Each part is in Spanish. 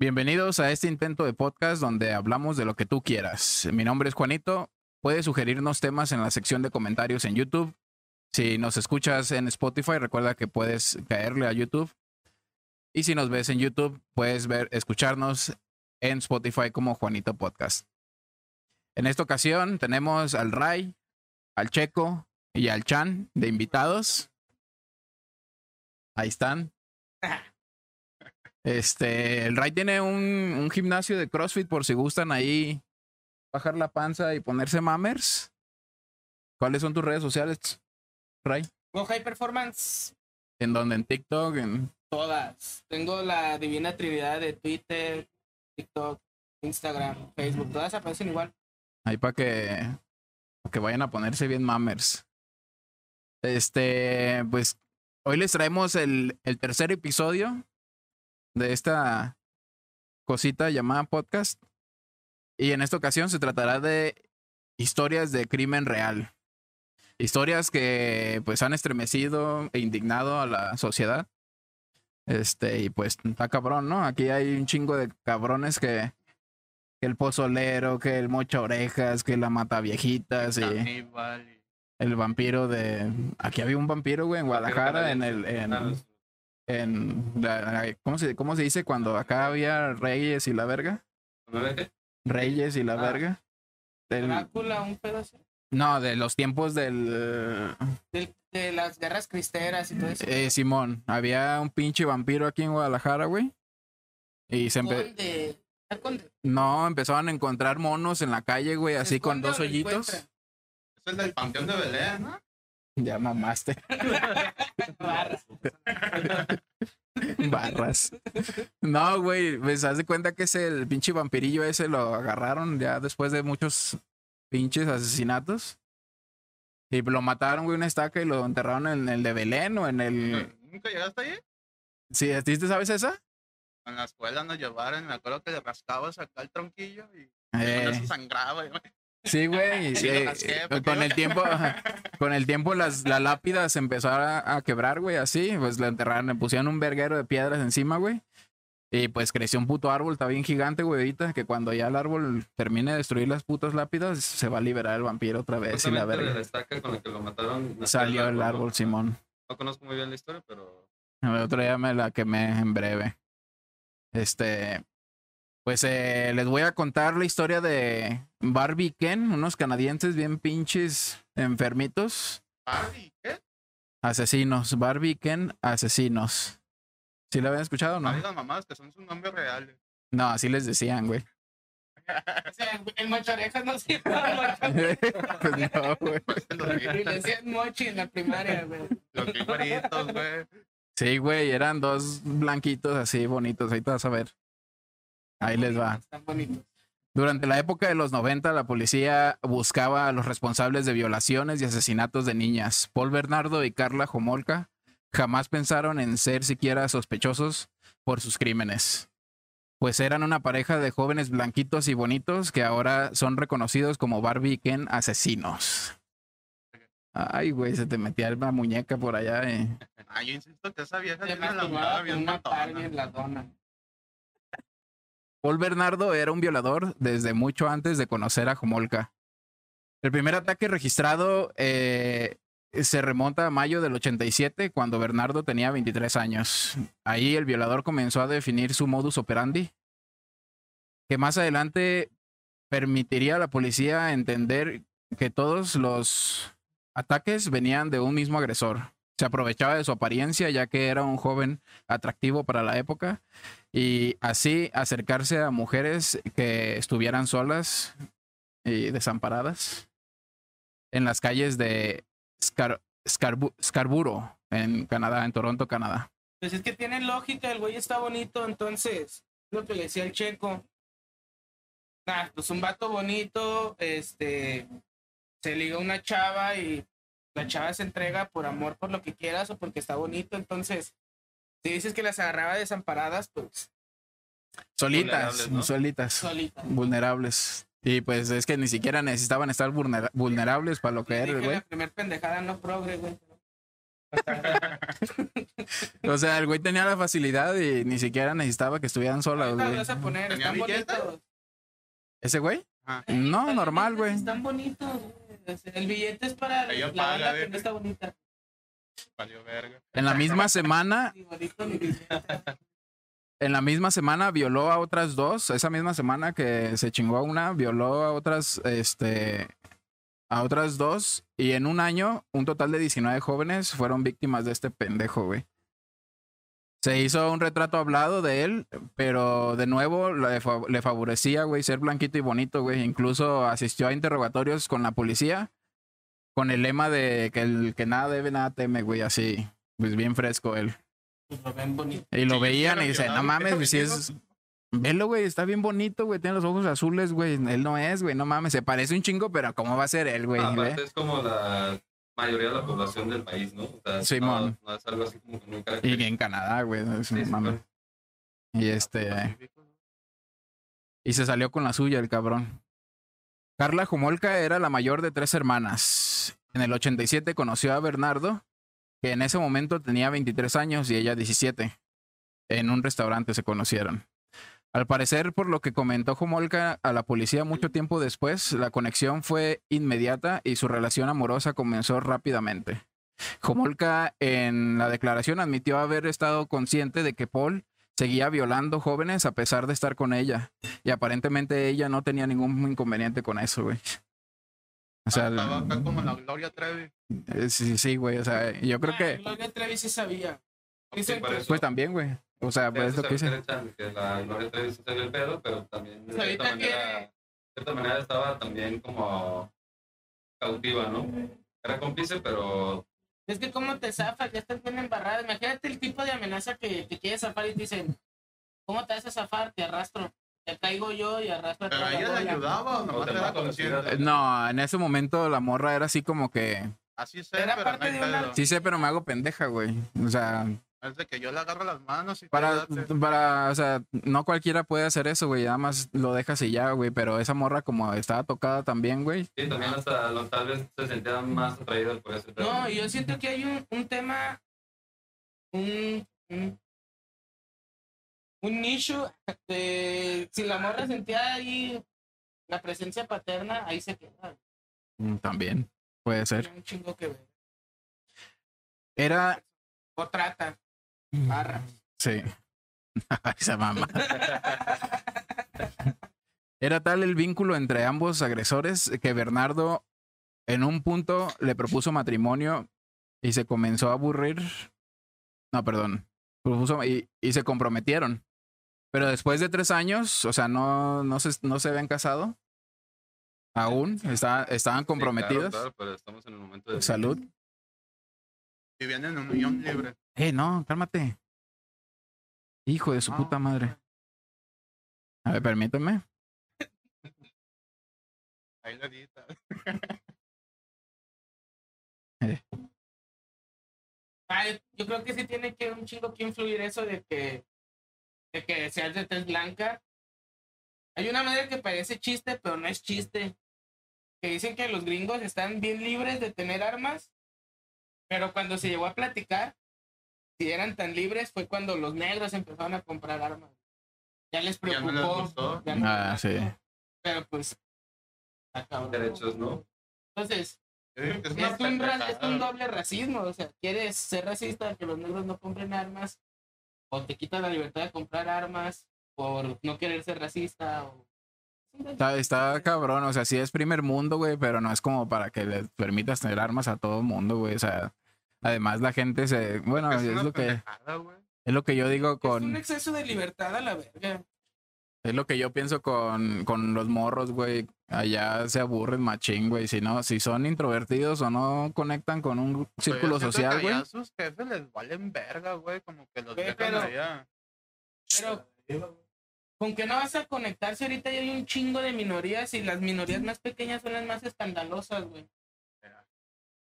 Bienvenidos a este intento de podcast donde hablamos de lo que tú quieras. Mi nombre es Juanito. Puedes sugerirnos temas en la sección de comentarios en YouTube. Si nos escuchas en Spotify, recuerda que puedes caerle a YouTube. Y si nos ves en YouTube, puedes ver, escucharnos en Spotify como Juanito Podcast. En esta ocasión tenemos al Ray, al Checo y al Chan de invitados. Ahí están. Este, el Ray tiene un, un gimnasio de CrossFit por si gustan ahí bajar la panza y ponerse mamers. ¿Cuáles son tus redes sociales, Ray? Go High Performance, ¿En dónde? ¿En TikTok? ¿En todas. Tengo la divina trinidad de Twitter, TikTok, Instagram, Facebook. Todas aparecen igual. Ahí para que, pa' que vayan a ponerse bien mamers. Este, pues hoy les traemos el, el tercer episodio de esta cosita llamada podcast. Y en esta ocasión se tratará de historias de crimen real. Historias que pues han estremecido e indignado a la sociedad. Este, y pues está cabrón, ¿no? Aquí hay un chingo de cabrones que, que el pozolero, que el mocha orejas, que la mata viejitas y Caníbal el vampiro de. Aquí había un vampiro, güey, en Guadalajara, en el. En, en la- ¿cómo, se, ¿Cómo se dice cuando acá había reyes y la verga? Reyes y la Ah. verga. Del- Drácula, un pedazo. no, de los tiempos del. Del- de las guerras cristeras y todo eso. eh, Simón, había un pinche vampiro aquí en Guadalajara, güey. Y se empe- Conde. ¿Al conde? No, empezaron a encontrar monos en la calle, güey, ¿Se así con dos hoyitos. Es el del Panteón de Belén, ¿no? Ya mamaste. Barras. Barras. No, güey, pues haz de cuenta que ese el pinche vampirillo ese lo agarraron ya después de muchos pinches asesinatos. Y lo mataron, güey, una estaca y lo enterraron en el de Belén o en el... ¿Nunca llegaste ahí? Sí, ¿a ti te sabes esa? En la escuela nos llevaron, me acuerdo que le rascabas acá el tronquillo y Eh, con eso sangraba. y- sí, güey. y, Sí, eh, con el tiempo, con el tiempo las, la lápida se empezó a, a quebrar, güey, así. Pues la enterraron, le pusieron un verguero de piedras encima, güey. Y pues creció un puto árbol, está bien gigante, güey, ahorita, que cuando ya el árbol termine de destruir las putas lápidas, se va a liberar el vampiro otra vez y la verga. la estaca con la que lo mataron. nació Salió el árbol, ¿no? Simón. No conozco muy bien la historia, pero El otro día me la quemé en breve. Este, pues eh, les voy a contar la historia de Barbie Ken, unos canadienses bien pinches enfermitos, Barbie, ¿qué? asesinos. Barbie Ken, asesinos. ¿Sí lo habían escuchado o No no? digan mamadas que son sus nombres reales. No, así les decían, güey. O sea, el mocho orejas no mocho. Pues no, güey. Pues Y le decían mochi en la primaria, güey. los bien güeritos, güey. Sí, güey, eran dos blanquitos así bonitos, ahí te vas a ver. Ahí les va. Están bonitos. Durante la época de los 90, la policía buscaba a los responsables de violaciones y asesinatos de niñas. Paul Bernardo y Carla Jomolka jamás pensaron en ser siquiera sospechosos por sus crímenes, pues eran una pareja de jóvenes blanquitos y bonitos que ahora son reconocidos como Barbie y Ken asesinos. Ay, güey, se te metía la muñeca por allá. eh. Ay, yo insisto que esa vieja tiene la bien matona. Paul Bernardo era un violador desde mucho antes de conocer a Jomolka. El primer ataque registrado eh, se remonta a mayo del 87, cuando Bernardo tenía 23 años. Ahí el violador comenzó a definir su modus operandi, que más adelante permitiría a la policía entender que todos los ataques venían de un mismo agresor. Se aprovechaba de su apariencia, ya que era un joven atractivo para la época, y así acercarse a mujeres que estuvieran solas y desamparadas en las calles de Scar- Scarbu- en Canadá, en Toronto, Canadá. Pues es que tiene lógica, el güey está bonito, entonces, lo que le decía el checo. Nah, pues un vato bonito, este, se liga una chava y la chava se entrega por amor, por lo que quieras o porque está bonito, entonces, si dices que las agarraba desamparadas, pues, Solitas, Vulnerables, ¿no? solitas, solita. vulnerables. Y pues es que ni siquiera necesitaban estar vulnera- vulnerables para lo que era güey. la primer pendejada no progre, güey. o sea, el güey tenía la facilidad y ni siquiera necesitaba que estuvieran solas, güey. vas a poner, ¿Tenía están bonitos. ¿Ese güey? Ajá. No, normal, güey. Están bonitos. güey. El billete es para Ella la paga, banda que no está bonita. En la misma semana, en la misma semana violó a otras dos. Esa misma semana que se chingó a una, violó a otras, este, a otras dos. Y en un año, un total de 19 jóvenes fueron víctimas de este pendejo, güey. Se hizo un retrato hablado de él, pero de nuevo le favorecía, güey, ser blanquito y bonito, güey. Incluso asistió a interrogatorios con la policía con el lema de que el que nada debe, nada teme, güey, así. Pues bien fresco él. Pues lo ven bonito. Y lo Sí, veían y dicen, no mames, güey, si es... Velo, güey, está bien bonito, güey, tiene los ojos azules, güey. Él no es, güey, no mames, se parece un chingo, pero ¿cómo va a ser él, güey? Aparte es como la mayoría de la población del país, ¿no? O sea, Simón. No, no es algo así como que muy Y en Canadá, güey, es un Sí, sí, mame. claro. Y este... Y se salió con la suya el cabrón. Carla Jomolka era la mayor de tres hermanas. En el 87 conoció a Bernardo, que en ese momento tenía 23 años y ella 17. En un restaurante se conocieron. Al parecer, por lo que comentó Jomolka a la policía mucho tiempo después, la conexión fue inmediata y su relación amorosa comenzó rápidamente. Jomolka en la declaración admitió haber estado consciente de que Paul seguía violando jóvenes a pesar de estar con ella. Y aparentemente ella no tenía ningún inconveniente con eso, güey. O sea, Estaba acá como la Gloria Trevi. eh, sí, sí, güey. O sea, yo creo Ah, que, Gloria Trevi sí sabía. Pues también, güey. O sea, por pues es eso que dice. que la Gloria Trevi se salió el pedo, pero también de cierta manera, de cierta manera estaba también como cautiva, ¿no? Era cómplice, pero Es que cómo te zafas, ya estás bien embarrada. Imagínate el tipo de amenaza que te quiere zafar y te dicen, ¿cómo te vas a zafar? Te arrastro. Te caigo yo y arrastro a Pero la ella le bola". ayudaba o nomás te era a consciente. No, en ese momento la morra era así como que, Así sé, Era pero parte no hay de una- sí sé, pero me hago pendeja, güey. O sea, Es de que yo le agarro las manos y para, para, o sea, no cualquiera puede hacer eso, güey. Nada más lo dejas y ya, güey. Pero esa morra como estaba tocada también, güey. sí, también hasta lo- tal vez se sentía más atraído por ese pedo. No, yo siento que hay un, un tema, un, un, un nicho de si la morra sentía ahí la presencia paterna, ahí se queda. Mm, También puede ser. Tiene un chingo que ver. Era, O trata, barra. sí. Esa mamá. Era tal el vínculo entre ambos agresores que Bernardo en un punto le propuso matrimonio y se comenzó a aburrir. No, perdón. Propuso y, y se comprometieron. Pero después de tres años, o sea, no, no, se, no se habían casado. Aún está- estaban Sí, comprometidos. claro, claro, pero estamos en el momento de Salud. Vivían en unión libre. Eh, no, cálmate. Hijo de su Ah. puta madre. A ver, permíteme. Ahí le edita. Ay, yo creo que sí tiene que un chingo que influir eso de que, de que seas de tez blanca. Hay una madre que parece chiste, pero no es chiste. Que dicen que los gringos están bien libres de tener armas, pero cuando se llegó a platicar, si eran tan libres, fue cuando los negros empezaron a comprar armas. Ya les Ya no les preocupó. gustó. ya no Ah, les sí. Pero pues. cabrón. derechos, ¿no? Entonces, es un, ra- es un doble racismo, o sea, quieres ser racista que los negros no compren armas, o te quitan la libertad de comprar armas por no querer ser racista, o... Está, está cabrón, o sea, sí es primer mundo, güey, pero no es como para que le permitas tener armas a todo mundo, güey. O sea, además la gente se. Bueno, Es lo que, es lo que yo digo Es un con. exceso de libertad a la verga. Es lo que yo pienso con, con los morros, güey. Allá se aburren machín, güey. Si no, si son introvertidos o no conectan con un círculo social, güey. a sus jefes les valen verga, güey. Como que los dejan pero- allá. Pero, ¿con qué no vas a conectarse ahorita? Ya hay un chingo de minorías y las minorías más pequeñas son las más escandalosas, güey.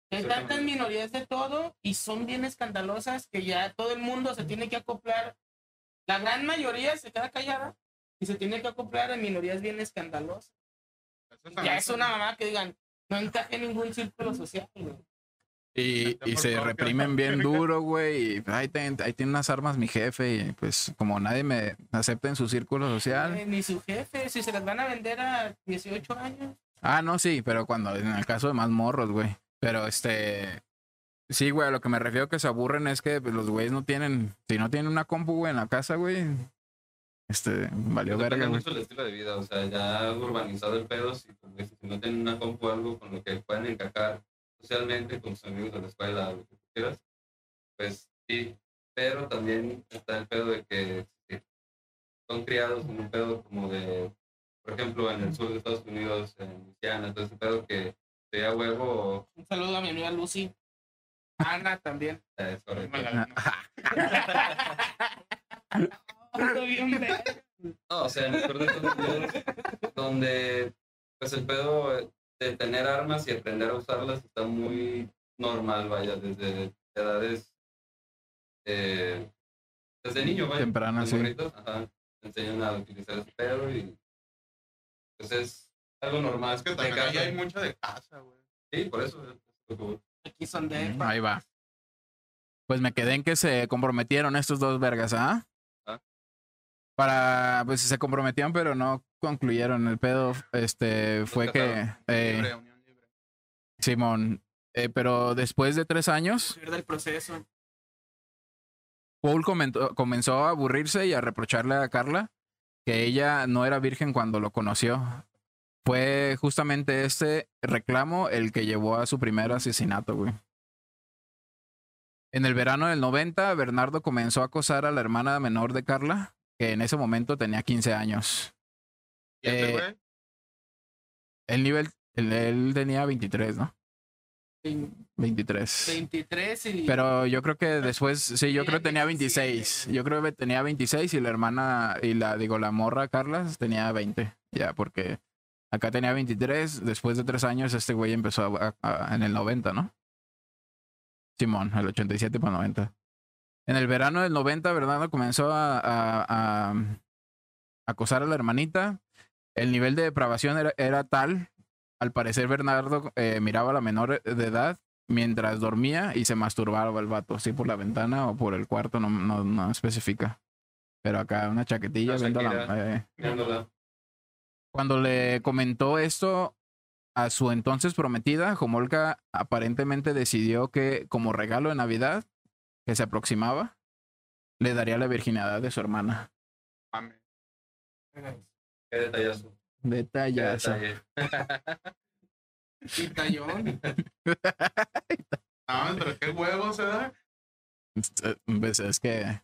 Hay tantas minorías de todo y son bien escandalosas que ya todo el mundo se tiene que acoplar. La gran mayoría se queda callada y se tiene que acoplar a minorías bien escandalosas. Eso Ya es una mamá que digan, no encaje en ningún círculo social, güey. Y, se propio. reprimen bien duro, güey. Y ahí, ten- ahí tiene unas armas mi jefe. Y pues como nadie me acepta en su círculo social. Eh, ni su jefe, si se las van a vender a 18 años. Ah, no, sí, pero cuando en el caso de más morros, güey. Pero este. Sí, güey, a lo que me refiero que se aburren es que pues, los güeyes no tienen. Si no tienen una compu, güey, en la casa, güey. Este, valió verga, güey. mucho del estilo de vida, o sea, ya urbanizado el pedo, si, dices, si no tienen una compu o algo con lo que puedan encajar socialmente con sus amigos de la escuela, lo que tú quieras, pues sí, pero también está el pedo de que si son criados en un pedo como de, por ejemplo, en el sur de Estados Unidos, en Luisiana, todo ese pedo que sea huevo, Un saludo a mi amiga Lucy. Ana también. Ando bien verga. No, o sea, en el sur de Estados Unidos, donde pues el pedo de tener armas y aprender a usarlas está muy normal, vaya, desde edades, eh, desde niño, vaya. Temprana, los sí. morritos, ajá, te enseñan a utilizar ese pedo y pues es algo normal. Es que también casa. hay mucho de casa, güey. Sí, por eso. voy. Aquí son de. Mm, Ahí va. Pues me quedé en que se comprometieron estos dos vergas, ¿ah? Ah. Para, pues se comprometieron, pero no concluyeron. El pedo, este, fue que, eh, Libre, unión libre. Simón, eh, pero después de tres años, proceso. Paul comentó- comenzó a aburrirse y a reprocharle a Carla que ella no era virgen cuando lo conoció. Fue justamente este reclamo el que llevó a su primer asesinato, güey. En el verano del 90, Bernardo comenzó a acosar a la hermana menor de Carla, que en ese momento tenía 15 años. ¿Y este eh, güey? El nivel, él, él tenía 23, ¿no? 23. 23 y. Pero yo creo que después, sí, yo creo que tenía 17, 26. güey. Yo creo que tenía 26 y la hermana, y la, digo, la morra Carla tenía 20. Ya, porque acá tenía 23. Después de tres años, este güey empezó a- a- en el 90, ¿no? Simón, el 87 para 90. En el verano del 90, Bernardo comenzó a, a- a acosar a la hermanita. El nivel de depravación era, era tal. Al parecer, Bernardo eh, miraba a la menor de edad mientras dormía y se masturbaba el vato, sí por la ventana o por el cuarto, no, no, no especifica. Pero acá una chaquetilla La viendo la- eh. Cuando le comentó esto a su entonces prometida, Jomolka aparentemente decidió que como regalo de Navidad que se aproximaba, le daría la virginidad de su hermana. Mames. Qué detallazo. Qué Detallazo. Y tallón. No, pero qué huevos se da. Este, Pues es que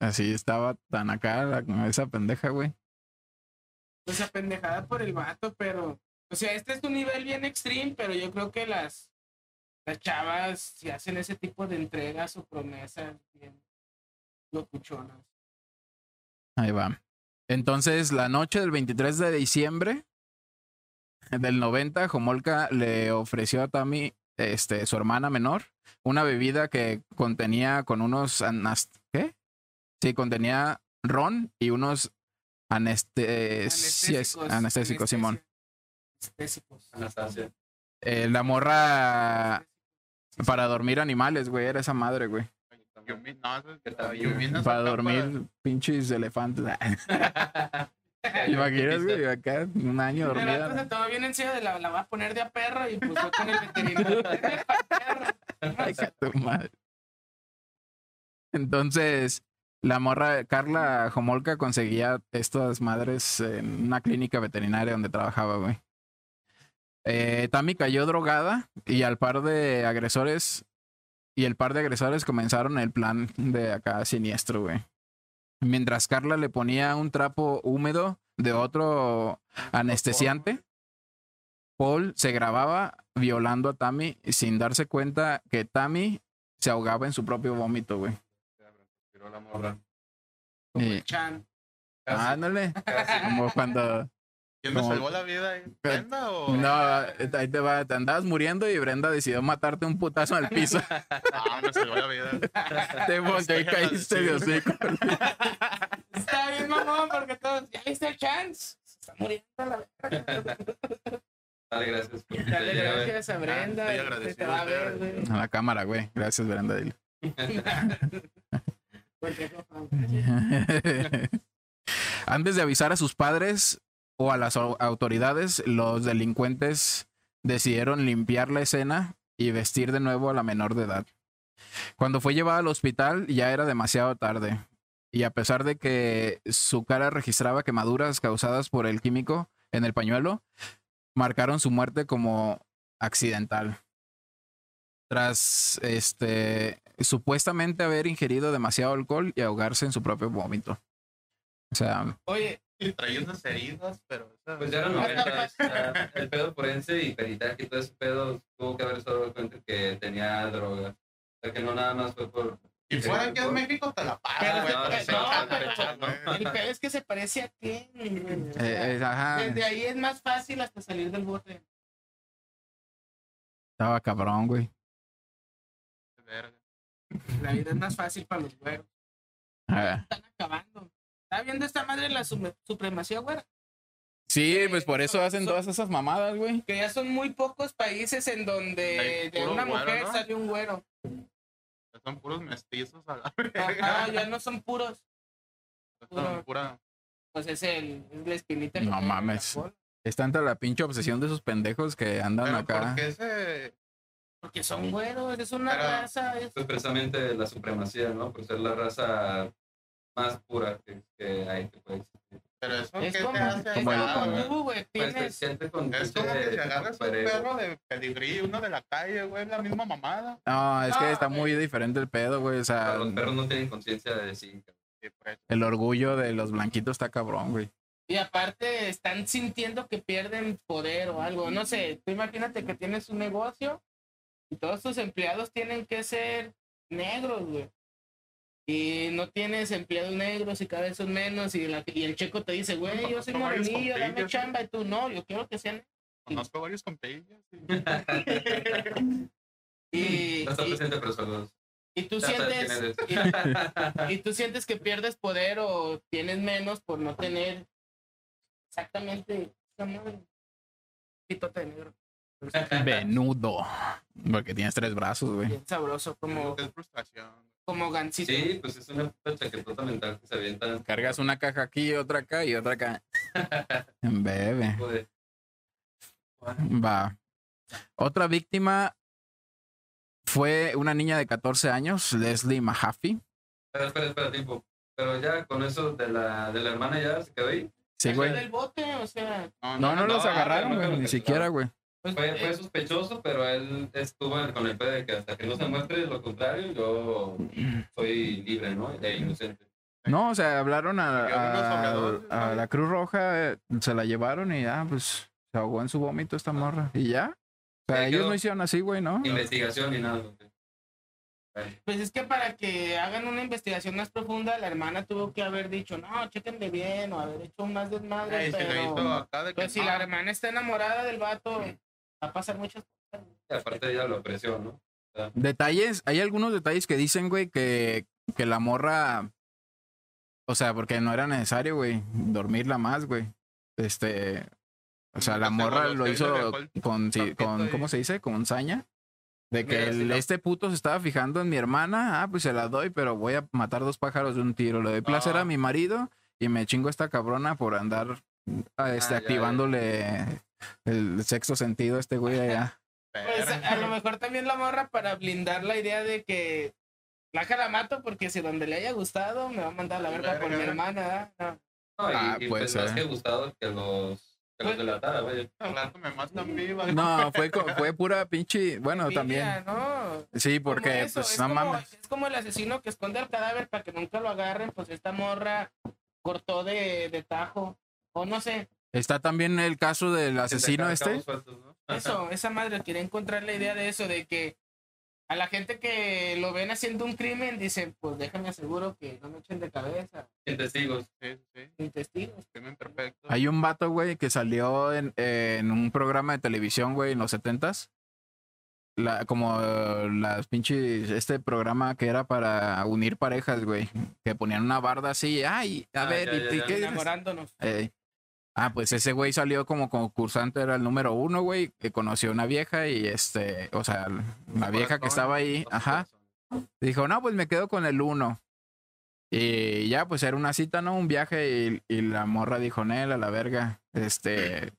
así estaba tan acá la- esa pendeja, güey. Pues apendejada por el vato, pero. O sea, este es un nivel bien extreme, pero yo creo que las. Las chavas, si hacen ese tipo de entregas o promesas, bien locuchonas. Ahí va. Entonces, la noche del 23 de diciembre del 90, Jomolka le ofreció a Tammy, este, su hermana menor, una bebida que contenía con unos ¿qué? Sí, contenía ron y unos anestesios, anestésicos, Simón. Anestésicos. Eh, la morra para dormir animales, güey, era esa madre, güey. Para dormir pinches elefantes. Imaginas, güey, acá un año dormida. todo bien de la, la va a poner de a perro y pues con el veterinario. Ay, tu madre. Entonces, la morra Carla Jomolka conseguía estas madres en una clínica veterinaria donde trabajaba, güey. Eh, Tammy cayó drogada y al par de agresores y el par de agresores comenzaron el plan de acá siniestro, güey. Mientras Carla le ponía un trapo húmedo de otro anestesiante, Paul se grababa violando a Tammy sin darse cuenta que Tammy se ahogaba en su propio vómito, güey. Como Y- Chan. Casi, Ándale, casi. como cuando ¿Quién me No. salvó la vida ahí? ¿Brenda o...? no, ahí te va, te andabas muriendo y Brenda decidió matarte un putazo al piso. Ah, me salvó la vida. te volteó y caíste de hocico. Está bien, mamón, porque todos. ¿Ya viste el Chan? Se está muriendo la verga. Dale gracias. Dale gracias a Brenda. estoy se agradecido te va a de ver, ustedes. güey. A la cámara, güey. Gracias, Brenda. dile. Antes de avisar a sus padres o a las au- autoridades, los delincuentes decidieron limpiar la escena y vestir de nuevo a la menor de edad. Cuando fue llevada al hospital ya era demasiado tarde y a pesar de que su cara registraba quemaduras causadas por el químico en el pañuelo, marcaron su muerte como accidental. Tras este supuestamente haber ingerido demasiado alcohol y ahogarse en su propio vómito. O sea, Oye, traía unas heridas, pero... Pues ya eran No, 90, ya el pedo forense y peritaje y todo ese pedo tuvo que haberse dado cuenta que tenía droga. O sea que no nada más fue por... Si fuera aquí en México, te la pago, el pedo es que se parece a sea, eh, eh, ajá, Desde ahí es más fácil hasta salir del bote. estaba cabrón, güey. Verga. La vida es más fácil para los güeros. Ah, Están acabando. ¿Está viendo esta madre la supremacía, güera? Sí, pues por eso hacen todas esas mamadas, güey. Que ya son muy pocos países en donde de una güero, mujer ¿no? sale un güero. Son puros mestizos a la Ajá, ya no son puros. Pura... Pues es el es la espinita. No mames. Es tanta la pinche obsesión de esos pendejos que andan Pero acá. ¿por qué ese...? Porque son güeros, es una Pero- raza. Es... Pues precisamente la supremacía, ¿no? Por ser la raza más pura que, que hay que puede existir. Pero eso Es ¿qué como, te hace es como tú, güey. Pues Tienes, con Es como que si agarras un perro de pedigrí, uno de la calle, güey, es la misma mamada. No, es que No, está güey. muy diferente el pedo, güey. O sea, Los perros no tienen conciencia de sí. El orgullo de los blanquitos está cabrón, güey. y aparte están sintiendo que pierden poder o algo. No sé, tú imagínate que tienes un negocio y todos tus empleados tienen que ser negros, güey. Y no tienes empleados negros y cada vez son menos. Y, la- y el checo te dice, güey, yo soy morenillo, dame chamba. Y tú, no, yo quiero que sean. Conozco varios compillos. y- Y, No y, y tú Ya sientes. eres. y tú sientes que pierdes poder o tienes menos por no tener exactamente. Pitote de negro. Venudo. Porque tienes tres brazos, güey. Sabroso, como, es frustración. Como gancito. Sí, pues es una puta chaquetota mental que se avienta. Cargas una caja aquí, otra acá y otra acá. Bebe. Joder. Va. Otra víctima fue una niña de 14 años, Leslie Mahaffey. Espera, espera, espera, tiempo. Pero ya con eso de la, de la hermana ya se quedó ahí. Sí, güey. del bote, o sea, No, no los no, agarraron, no, güey. no, Ni no, siquiera, güey. Pues, Fue, fue sospechoso, pero él estuvo con el pedo de que hasta que no se muestre lo contrario, yo soy libre, ¿no? E inocente. No, o sea, hablaron a, la Cruz Roja, eh, se la llevaron y ya, pues se ahogó en su vómito esta morra. Y ya. O sea, Ahí ellos no hicieron así, güey, ¿no? Investigación ni nada. güey. pues es que para que hagan una investigación más profunda, la hermana tuvo que haber dicho, no, chequenle bien, o haber hecho más desmadre, Ay, pero... acá de que Pues si la hermana está enamorada del vato, va a pasar muchas cosas. Y aparte ella lo apreció, ¿no? Detalles, hay algunos detalles que dicen, güey, que, que la morra. O sea, porque no era necesario, güey, dormirla más, güey. Este. O sea, la se morra lo hizo con, sí, con. ¿cómo se dice? Con saña. De que Mira, el- sí, no. este puto se estaba fijando en mi hermana. Ah, pues se la doy, pero voy a matar dos pájaros de un tiro. Le doy placer Ah. a mi marido y me chingo a esta cabrona por andar ah, este, ya. activándole el sexto sentido este güey allá. Pues a, lo mejor también la morra para blindar la idea de que la la mato porque si donde le haya gustado me va a mandar a la verga por mi hermana. No. No, y, Ah, y pues más que gustado que los, Pues- delatara, güey. Hablando me matan viva. No, fue, fue pura pinche. Bueno, también. ¿no? Sí, porque, eso, pues, es no como- mames. Es como el asesino que esconde el cadáver para que nunca lo agarren, pues esta morra cortó de, de tajo. O no sé, Está también el caso del asesino este. cabos sueltos, ¿no? eso, esa madre quería encontrar la idea de eso, de que a la gente que lo ven haciendo un crimen dicen, pues déjame aseguro que no me echen de cabeza, Sin testigos. Sí, sí, sin testigos. crimen perfecto. Hay un vato, güey, que salió en, en un programa de televisión, güey, en los setentas. La, como eh, las pinches, este programa que era para unir parejas, güey. Que ponían una barda así, ay, a Ah, ver, ya, ¿y, ya, y ya. qué dices? Enamorándonos. Ey. Ah, pues ese güey salió como concursante, era el número uno, güey, que conoció una vieja y este, o sea, la vieja que estaba ahí, ajá, dijo, no, pues me quedo con el uno. Y ya, pues era una cita, ¿no? Un viaje y, y la morra dijo, Nel, a la verga, este,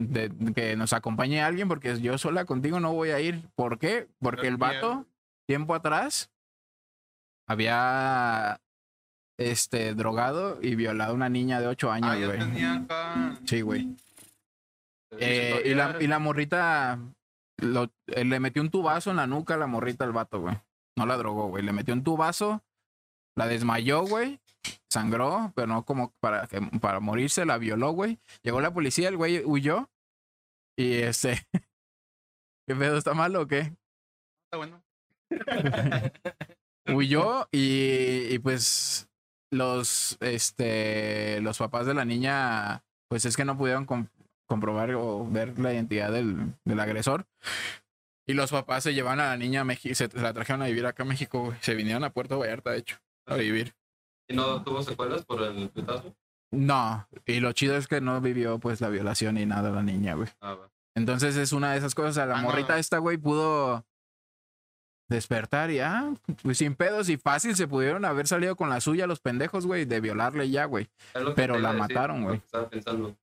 de, que nos acompañe alguien porque yo sola contigo no voy a ir. ¿Por qué? Porque el vato, tiempo atrás, había, este, drogado y violado a una niña de ocho años, Ah, güey. tenía acá. Sí, güey. Eh, y, la, y la morrita lo- eh, le metió un tubazo en la nuca a la morrita al vato, güey. No la drogó, güey. Le metió un tubazo, la desmayó, güey. Sangró, pero no como para, para morirse, la violó, güey. Llegó la policía, el güey huyó. Y este. ¿Qué pedo está malo o qué? Está bueno. huyó y, y pues los este los papás de la niña pues es que no pudieron com- comprobar o ver la identidad del, del agresor y los papás se llevaron a la niña a México se, la trajeron a vivir acá a México güey. se vinieron a Puerto Vallarta de hecho a vivir ¿Y no tuvo secuelas por el putazo? no y lo chido es que no vivió pues la violación ni nada la niña güey Ah. Entonces es una de esas cosas. A la Ah, morrita no. esta, güey, pudo despertar y ah, pues sin pedos y fácil se pudieron haber salido con la suya los pendejos, güey, de violarle ya, güey. Pero la decir, mataron, güey. Estaba pensando.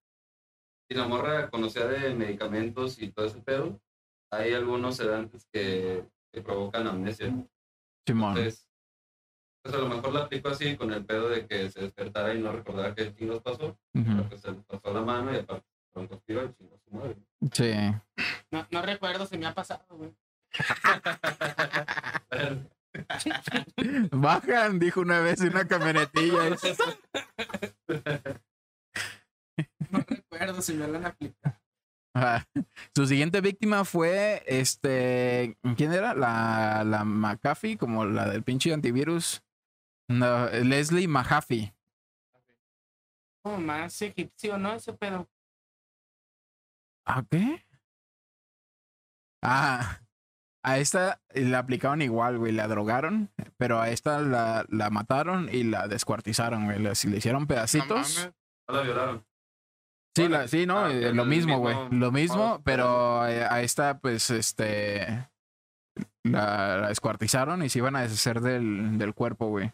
Si la morra conocía de medicamentos y todo ese pedo, hay algunos sedantes que, que provocan amnesia. Simón. Entonces, pues a lo mejor la aplicó así con el pedo de que se despertara y no recordara qué chingos pasó. Ujú. Pero que se le pasó la mano y aparte pronto tiró y chingó a su madre. Sí. No, no recuerdo si me ha pasado, güey. Bajan, dijo una vez en una camionetilla. No recuerdo si me lo han aplicado. Ajá. Su siguiente víctima fue este. ¿Quién era? La, la McAfee, como la del pinche antivirus. No, Leslie Mahaffey. Como más egipcio, ¿no? Ese pedo. ¿A qué? Ah, a esta la aplicaron igual, güey. La drogaron, pero a esta la, la mataron y la descuartizaron, güey. Le, le hicieron pedacitos. No la violaron. sí, la, sí, no, Ah, eh, lo mismo, güey. Lo mismo, pero eh, a esta, pues, este. La, la descuartizaron y se iban a deshacer del, del cuerpo, güey.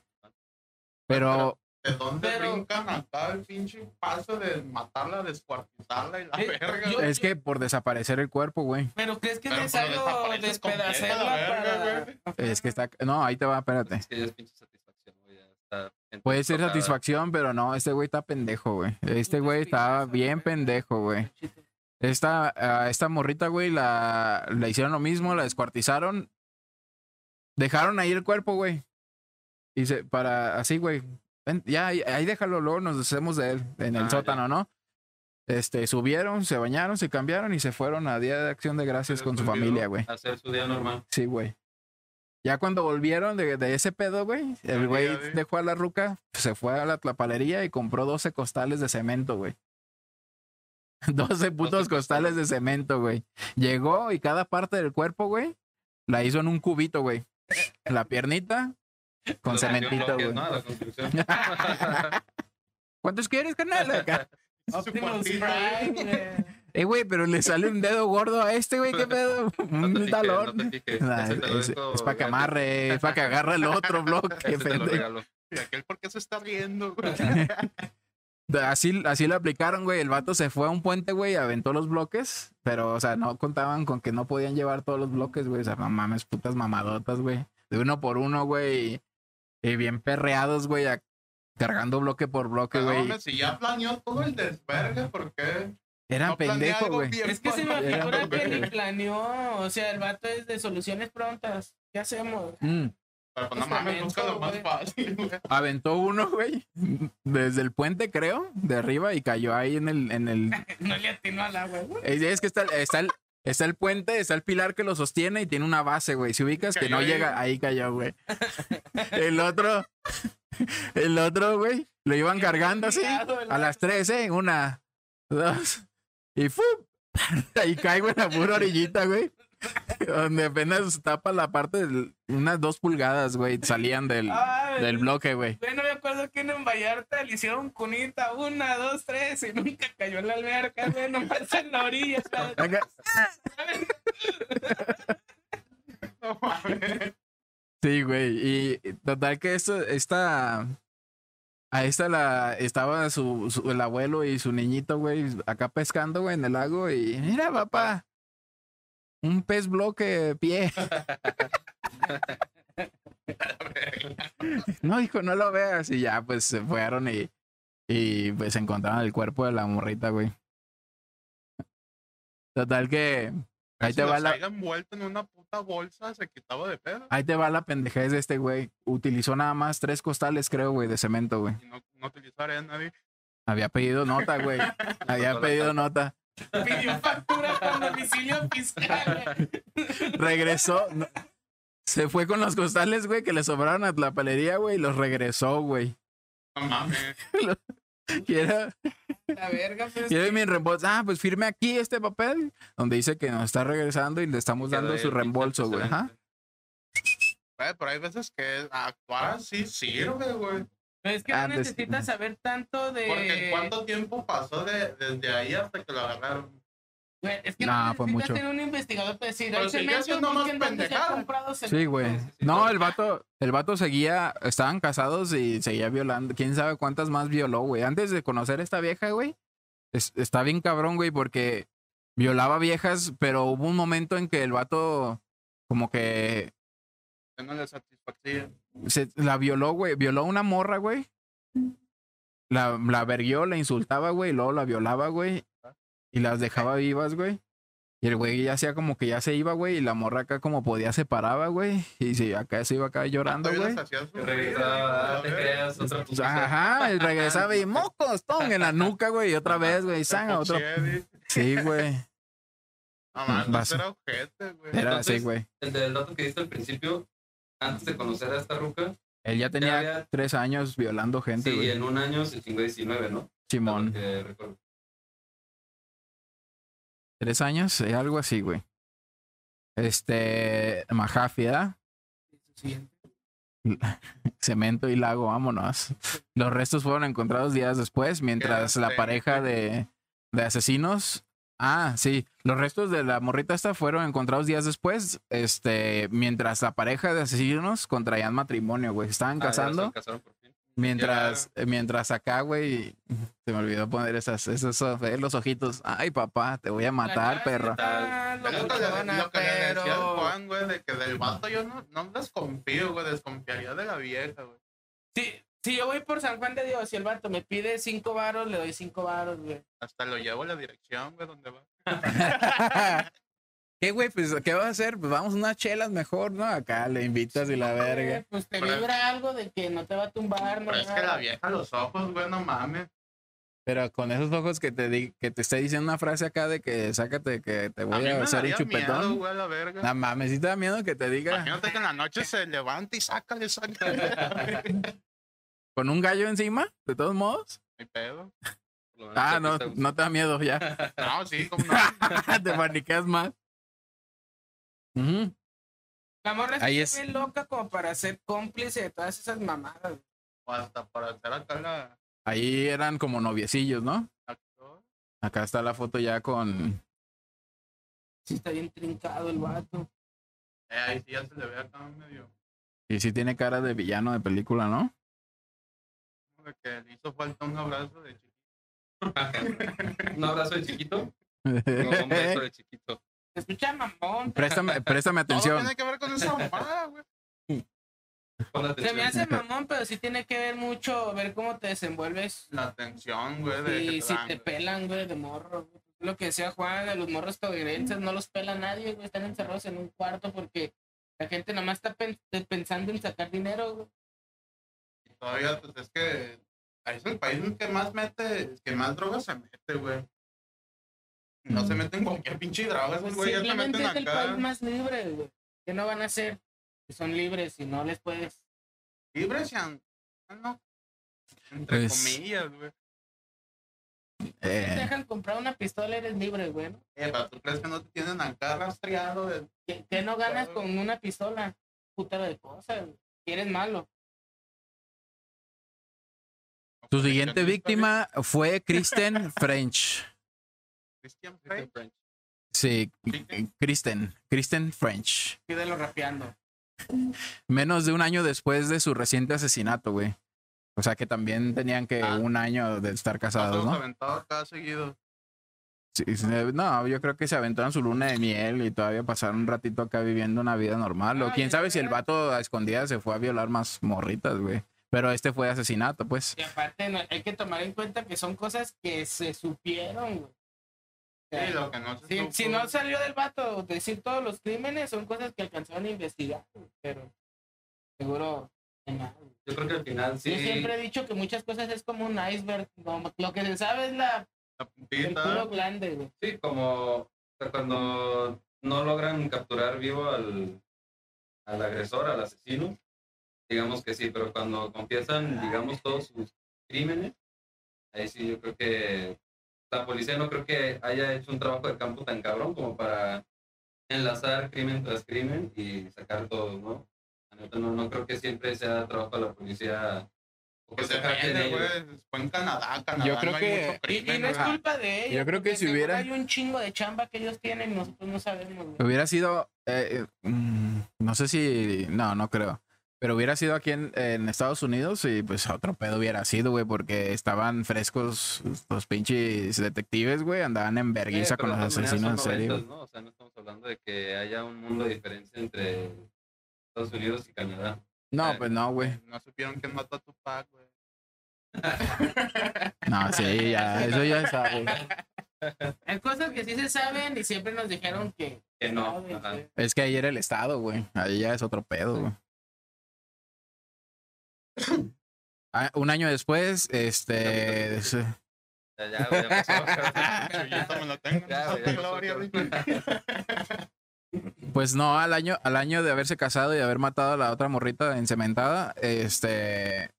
Pero ¿De dónde Pero- brincan acá el pinche paso de matarla, descuartizarla y la Eh, verga? yo- es que por desaparecer el cuerpo, güey. Pero ¿crees que es necesario despedacerla verga, para... Es que está. No, ahí te va, espérate. Es que es pinche satisfacción, güey. está Puede ser tocada. satisfacción, pero no, este güey está pendejo, güey. Este güey estaba espinazo, bien pendejo, güey. Esta, esta morrita, güey, la, la hicieron lo mismo, la descuartizaron. Dejaron ahí el cuerpo, güey. Y se, para, así, güey. Ven, Ya, ahí, ahí déjalo, luego nos deshacemos de él, en el Ah, ya. sótano, ¿no? Este, subieron, se bañaron, se cambiaron y se fueron a Día de Acción de Gracias con su familia, güey. Hacer su día normal. Sí, güey. Ya cuando volvieron de, de ese pedo, güey, el güey dejó a la ruca, se fue a la tlapalería y compró 12 costales de cemento, güey. 12 putos costales de cemento, güey. Llegó y cada parte del cuerpo, güey, la hizo en un cubito, güey. La piernita con cementito, güey. ¿no? La construcción. ¿Cuántos quieres, carnal? Acá. Optimus Prime, güey. Eh, güey, pero le sale un dedo gordo a este, güey, ¿qué pedo? Un talón. no. Nah, es, para que amarre, es para que agarre el otro bloque, Ese te lo pendejo. regalo. ¿Y aquel por qué se está riendo, güey? Así, así lo aplicaron, güey. El vato se fue a un puente, güey, aventó los bloques, pero, o sea, no contaban con que no podían llevar todos los bloques, güey. O sea, no mames, putas mamadotas, güey. De uno por uno, güey. Y, bien perreados, güey, a- cargando bloque por bloque, Pero, güey. hombre, si ya planeó todo el desvergue, ¿por qué? Eran no algo güey. Es que se me figura que ni planeó. O sea, el vato es de soluciones prontas. ¿Qué hacemos? Mm. Pero pues no mames, busca lo más fácil, güey. Aventó uno, güey, desde el puente, creo, de arriba y cayó ahí en el, en el, No le atinó al agua, güey. Es, es que está, está, el, está el puente, está el pilar que lo sostiene y tiene una base, güey. Si ubicas que no ahí. llega, ahí cayó, güey. El otro, el otro, güey, lo iban cargando así a las tres, ¿eh? Una, dos, y ¡fum! Ahí caigo en la pura orillita, güey. Donde apenas tapa la parte de unas dos pulgadas, güey, salían del, Ay, del bloque, güey. Güey, no había acuerdo que en Vallarta le hicieron cunita, una, dos, tres, y nunca cayó en la alberca, güey, nomás en la orilla. ¿sabes? No mames. Sí, güey. Y y total que esto, esta. A esta la estaba su, su- el abuelo y su niñito, güey, acá pescando, güey, en el lago. Y mira, papá. Un pez bloque pie. No, hijo, no lo veas. Y ya, pues se fueron y, y pues encontraron el cuerpo de la morrita, güey. Total que. Ahí Si te va la. envuelto en una puta bolsa, se quitaba de pedo. Ahí te va la pendejez de este güey. Utilizó nada más tres costales, creo, güey, de cemento, güey. Y no, no utilizó arena, güey. Había pedido nota, güey. Había pedido nota. Pidió factura con domicilio fiscal. Regresó. no- Se fue con los costales, güey, que le sobraron a la palería, güey, y los regresó, güey. No mames. Quiero, La verga, pero quiero que- mi reembolso. Ah, pues firme aquí este papel, donde dice que nos está regresando y le estamos dando su reembolso, güey. Ajá. pero hay veces que actuar sí sirve, güey. Pero es que Ah, no pues- necesitas saber tanto de. Porque ¿cuánto tiempo pasó de, desde ahí hasta que lo agarraron? Güey, es que Nah, no fue necesitas mucho. tener un investigador para decir, Pero "Ay, si yo cemento, haciendo más busquen dónde se ha pendejadas". comprado Sí, cemento". güey. No, el vato, el vato seguía, estaban casados y seguía violando. Quién sabe cuántas más violó, güey. Antes de conocer a esta vieja, güey, es- está bien cabrón, güey, porque violaba viejas, pero hubo un momento en que el vato como que Que no le satisfacía. Se, la violó, güey. Violó a una morra, güey. La, la verguió, la insultaba, güey, y luego la violaba, güey. Y las dejaba vivas, güey. Y el güey ya hacía como que ya se iba, güey. Y la morra acá como podía se paraba, güey. Y sí, acá se iba acá llorando, güey. Regresaba, te creas, otra Pues. Ajá, y regresaba y mocos, ton, en la nuca, güey. Y otra vez, güey. Sang, otro. Sí, güey. No Vas. era ojete, güey. Era así, güey. El del dato que diste al principio, antes de conocer a esta ruca, Él ya tenía había- tres años violando gente, sí, güey. en un año se chingó 19, ¿no? Simón. Tres años, eh, algo así, güey. Este, Mahafi, ¿verdad? Sí. Cemento y lago, vámonos. Los restos fueron encontrados días después, mientras la pareja de, de asesinos. Ah, sí. Los restos de la morrita esta fueron encontrados días después, este, mientras la pareja de asesinos contraían matrimonio, güey. Estaban Ah, ya se casando. casaron por fin. Mientras, mientras acá, güey, se me olvidó poner esas, esos, eh, los ojitos. Ay, papá, te voy a matar, La perro. Es lo que le, locochona, lo que le decía al pero- Juan, güey, de que del vato yo no, no desconfío, güey, desconfiaría de la vieja, güey. Sí, si yo voy por San Juan de Dios y el vato me pide cinco varos, le doy cinco varos, güey. Hasta lo llevo a la dirección, güey, donde va. ¿Qué, güey? Pues, ¿qué vas a hacer? Pues vamos unas chelas mejor, ¿no? Acá le invitas y la verga. Pues te Pero- vibra algo de que no te va a tumbar, no Pero es que la vieja, los ojos, güey, no mames. Pero con esos ojos que te di, que te esté diciendo una frase acá de que sácate que te voy a, daría miedo, chupetón. güey, a la verga. No mames, si te da miedo que te diga Imagínate que en la noche se levanta y sácale, sácale. con un gallo encima, de todos modos. Mi pedo. Ah, no, no te da miedo ya. No, sí, como no. te paniqueas más. Ujú. La morra Ahí está es- bien loca como para ser cómplice de todas esas mamadas. O hasta para hacer acá la Ahí eran como noviecillos, ¿no? actor. Acá está la foto ya con. Sí, está bien trincado el vato. Eh, ahí sí ya se le ve acá medio. Y sí tiene cara de villano de película, ¿no? Como De que le hizo falta un abrazo de chiquito. Un abrazo de chiquito. No, un beso de chiquito. Se escucha mamón. préstame, préstame Todo atención. tiene que ver con esa mamada, güey. Se me hace mamón, pero sí tiene que ver mucho ver cómo te desenvuelves La atención, güey, de y te si dan, te güey. pelan, güey, de morro. güey. Lo que decía Juan, de los morros estadounidenses no los pela nadie, güey. Están encerrados en un cuarto porque la gente nomás está pen- pensando en sacar dinero, güey. Y todavía, pues es que es el país en que más mete, que más drogas se mete, güey. No se Mm. meten cualquier pinche droga, esos güey ya se Simplemente meten es el país más libre, güey. ¿Qué no van a hacer? Que son libres y no les puedes. Libres y an- no. Entre Pues- comillas, güey. Si te Eh, dejan comprar una pistola, eres libre, güey. ¿no? Eh, pero tú crees que no te tienen acá rastreado de ¿Qué, qué no ganas con una pistola? Putero de cosas, güey. Eres malo. Su siguiente víctima fue Kristen French. Christian. Sí, Kristen, Kristen French. Pídelo rapeando. Menos de un año después de su reciente asesinato, güey. O sea que también tenían que Ah. un año de estar casados, ¿no? seguido. Sí, sí, no, yo creo que se aventaron su luna de miel y todavía pasaron un ratito acá viviendo una vida normal. O quién sabe si el vato a escondidas se fue a violar más morritas, güey. Pero este fue asesinato, pues. Y aparte no- hay que tomar en cuenta que son cosas que se supieron, güey. O sea, Sí, lo que no se si, supo, si no salió del vato decir todos los crímenes, son cosas que alcanzaron a investigar, güey, pero seguro que nada. Yo creo que al final sí. Yo siempre he dicho que muchas cosas es como un iceberg. como- lo que se sabe es la, La el puntita. puro glande, güey. Sí, como cuando no logran capturar vivo al, al agresor, al asesino, digamos que sí, pero cuando confiesan, digamos, todos sus crímenes, ahí sí yo creo que la policía no creo que haya hecho un trabajo de campo tan cabrón como para enlazar crimen tras crimen y sacar todo, ¿no? No, no creo que siempre sea trabajo de la policía o que Pues se güey. Fue en Canadá, Canadá. Yo creo no que- Y, no es culpa de ellos. Yo creo que si hubiera- Hay un chingo de chamba que ellos tienen y nosotros no sabemos, güey. Hubiera sido, eh, eh, mm, no sé si, no, no creo. Pero hubiera sido aquí en, en Estados Unidos y pues otro pedo hubiera sido, güey, porque estaban frescos los pinches detectives, güey, andaban en Sí, vergüenza con los asesinos en serie. noventas, ¿no? O sea, no estamos hablando de que haya un mundo de diferencia entre Estados Unidos y Canadá. No, pues no, güey. No supieron quién mató a Tupac, güey. No, sí, ya, eso ya sabe. Hay cosas que sí se saben y siempre nos dijeron que. Que no. que- Es que ahí era el estado, güey. Ahí ya es otro pedo, güey. Ah, un año después, este, se- Ya, pasó. Lo tengo. Gloria. Pues no, al año, al año de haberse casado y haber matado a la otra morrita encementada, este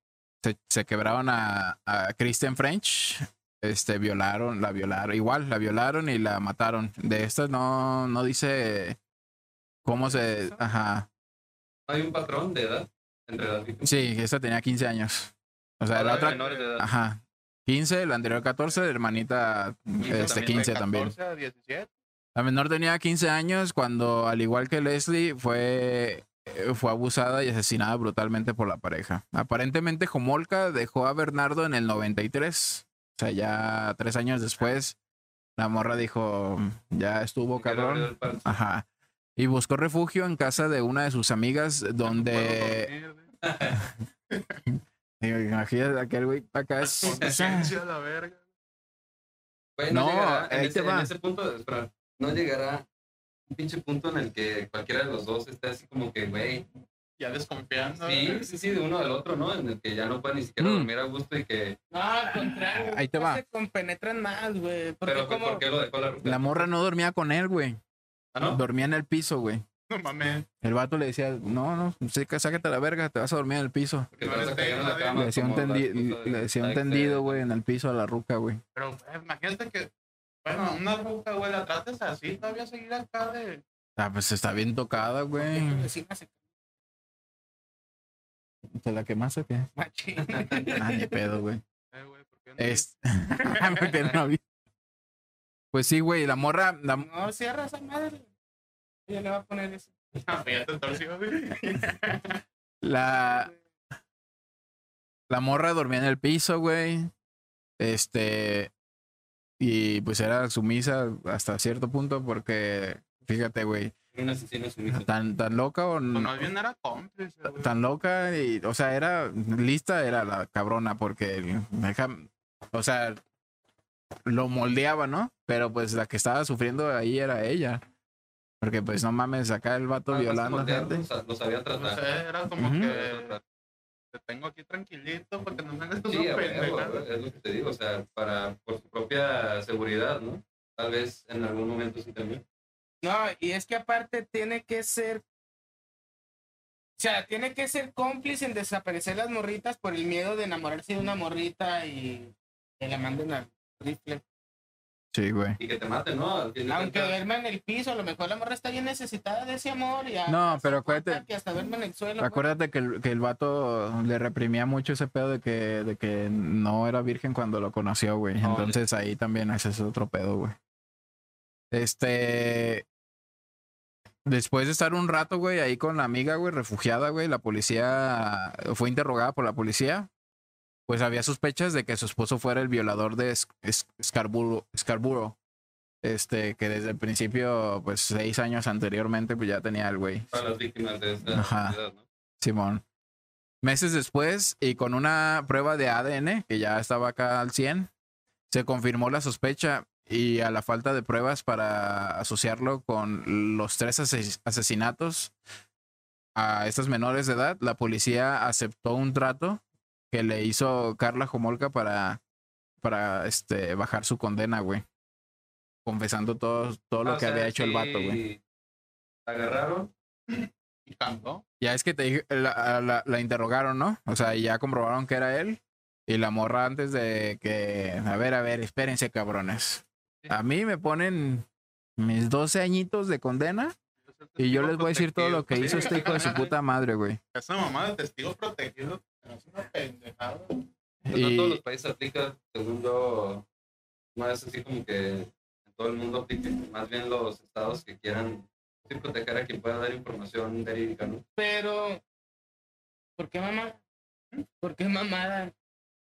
se, se quebraron a, a Kristen French, este violaron, la violaron, igual la violaron y la mataron. De estas no, no dice cómo se, ajá. Hay un patrón de edad. Sí, esta tenía 15 años. O sea, la Todavía otra, menores de edad. ajá. 15, la anterior 14, la hermanita este, De 15 también. 14 a 17. La menor tenía 15 años cuando, al igual que Leslie, fue, eh, fue abusada y asesinada brutalmente por la pareja. Aparentemente, Homolka dejó a Bernardo en el 93. O sea, ya tres años después, la morra dijo, ya estuvo cabrón. Ajá. Y buscó refugio en casa de una de sus amigas, donde... Imagínate, aquel güey acá es... La verga. Güey, No, llegará en ahí ese, te va. en ese punto, espera, no llegará un pinche punto en el que cualquiera de los dos esté así como que, güey, Ya desconfiando. sí, sí, sí, de uno del otro, ¿no? En el que ya no puede ni siquiera Mm. dormir a gusto y que, No, al contrario. Ahí te va. Se compenetran más, güey. Pero pues, como. ¿por qué lo dejó la ruta? La morra no dormía con él, güey. ¿Ah, no? Dormía en el piso, güey. No mames. El vato le decía, no, no, sácate a la verga, te vas a dormir en el piso. Porque No te vas les a caer en la pega, cama. Le decía un, tendi- le decía tendido, eh, güey, en el piso a la ruca, güey. Pero güey, imagínate que, bueno, una ruca, güey, la trates así, todavía seguir acá de. Ah, pues está bien tocada, güey. ¿Te la quemaste o qué? machín. Ah, ni pedo, güey. Eh, güey, ¿por qué no? Es... Pues sí, güey, la morra, la- No, cierra esa madre. Ella le va a poner eso. Ah, pues ya te torció, güey. la, la morra dormía en el piso, güey. Este, y pues era sumisa hasta cierto punto porque, fíjate, güey, tan, tan loca o Pues no, más bien era cómplice, güey. tan loca y, o sea, era lista, era la cabrona porque, deja- o sea, lo moldeaba, ¿no? Pero pues la que estaba sufriendo ahí era ella. Porque pues no mames, acá el vato más violando que gente. Lo, sabía No tratar. sé, era como que te tengo aquí tranquilito para que no me hagas Sí, a es lo que te digo, o sea, para, por su propia seguridad, ¿no? Tal vez en algún momento sí también. No, y es que aparte tiene que ser. O sea, tiene que ser cómplice en desaparecer las morritas por el miedo de enamorarse de una morrita y que la manden al rifle. Sí, güey. y que te maten, ¿no? Aunque duerma en el piso, a lo mejor la morra está bien necesitada de ese amor. Y No, pero acuérdate- Que hasta duerme en el suelo. pues. Acuérdate que el, que el vato le reprimía mucho ese pedo de que, de que no era virgen cuando lo conoció, güey. No, Entonces ahí también ese es otro pedo, güey. Este. Después de estar un rato, güey, ahí con la amiga, güey, refugiada, güey, la policía fue interrogada por la policía. Pues había sospechas de que su esposo fuera el violador de Sc- Sc- Scarborough, Scarborough. Este, que desde el principio, pues seis años anteriormente, pues ya tenía el güey. Para las víctimas de esta Ajá. Simón. Meses después, y con una prueba de ADN, que ya estaba acá al 100, se confirmó la sospecha y a la falta de pruebas para asociarlo con los tres ases- asesinatos a estas menores de edad, la policía aceptó un trato que le hizo Carla Jomolka para, para este, bajar su condena, güey. Confesando todo, todo lo Ah, que había hecho el vato, güey. sí, Agarraron, Y cantó. Ya es que te dije, la, la- la interrogaron, ¿no? O sea, ya comprobaron que era él. Y la morra antes de que, a ver, a ver, espérense, cabrones. A mí me ponen mis 12 añitos de condena y yo les voy a decir todo lo que hizo este hijo de su puta madre, güey. Esa mamá de testigo protegido es una pendejada. pues no todos los países aplican, según yo, no es así como que en todo el mundo aplique, más bien los estados que quieran sí, proteger a quien pueda dar información verídica, ¿no? Pero, ¿por qué mamá? ¿Por qué mamada?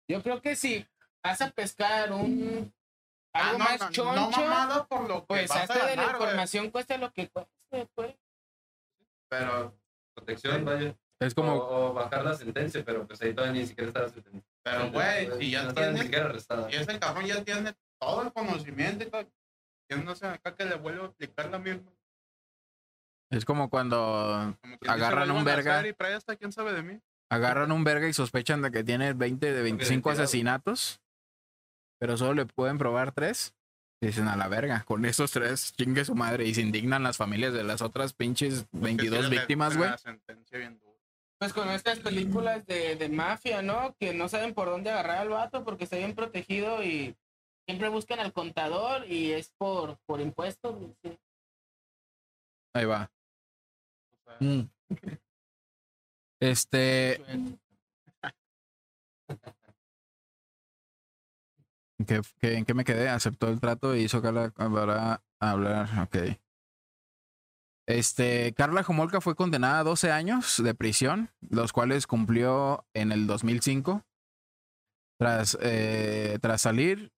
Yo creo que si vas a pescar un Ah, algo no, más no, choncho, No mamado por lo que pues hazte de la ganar, información, cueste lo que cueste, pues. Pero, Protección, vaya. Es como, o bajar la sentencia, pero pues ahí todavía ni siquiera está la sentencia. pero, güey, si no ya está ni siquiera arrestada. y ese cabrón ya tiene todo el conocimiento y todo. ¿Quién no sé acá que le vuelve a aplicar la misma? es como cuando Como quien dice, Agarran un "Vuelvan a verga". Y trae hasta quién sabe de mí. agarran un verga y sospechan de que tiene 20 de 25 identidad. asesinatos, pero solo le pueden probar tres. Y dicen a la verga, con esos tres chingue su madre y se indignan las familias de las otras pinches Que 22 sí le víctimas, güey. la sentencia bien dura. Pues con estas películas de, de mafia, ¿no? Que no saben por dónde agarrar al vato porque está bien protegido y siempre buscan al contador y es por, por impuestos. sí. Ahí va. Mm. Este, ¿en qué, qué- en qué me quedé? Aceptó el trato y hizo para hablar. Ok. Este, Carla Jomolka fue condenada a 12 años de prisión, los cuales cumplió en el 2005. Tras, eh, tras salir,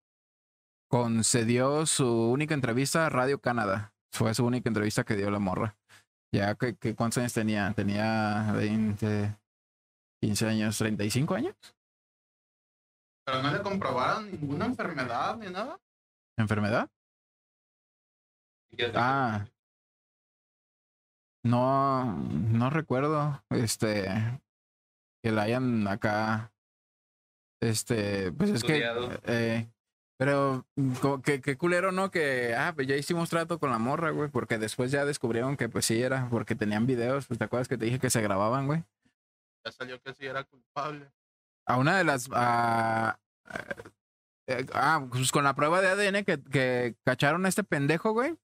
concedió su única entrevista a Radio Canadá. Fue su única entrevista que dio la morra. Ya, que, que- ¿cuántos años tenía? Tenía 20, 15 años, 35 años. Pero no le comprobaron ninguna enfermedad ni nada. ¿Enfermedad? Ah. No, no recuerdo, este, que la hayan acá, este, pues es que, eh, pero co- que, que culero, ¿no? Que, ah, pues ya hicimos trato con la morra, güey, porque después ya descubrieron que pues sí era, porque tenían videos, pues te acuerdas que te dije que se grababan, güey. Ya salió que sí era culpable. a una de las ah, eh, ah, pues con la prueba de ADN que, que cacharon a este pendejo, güey.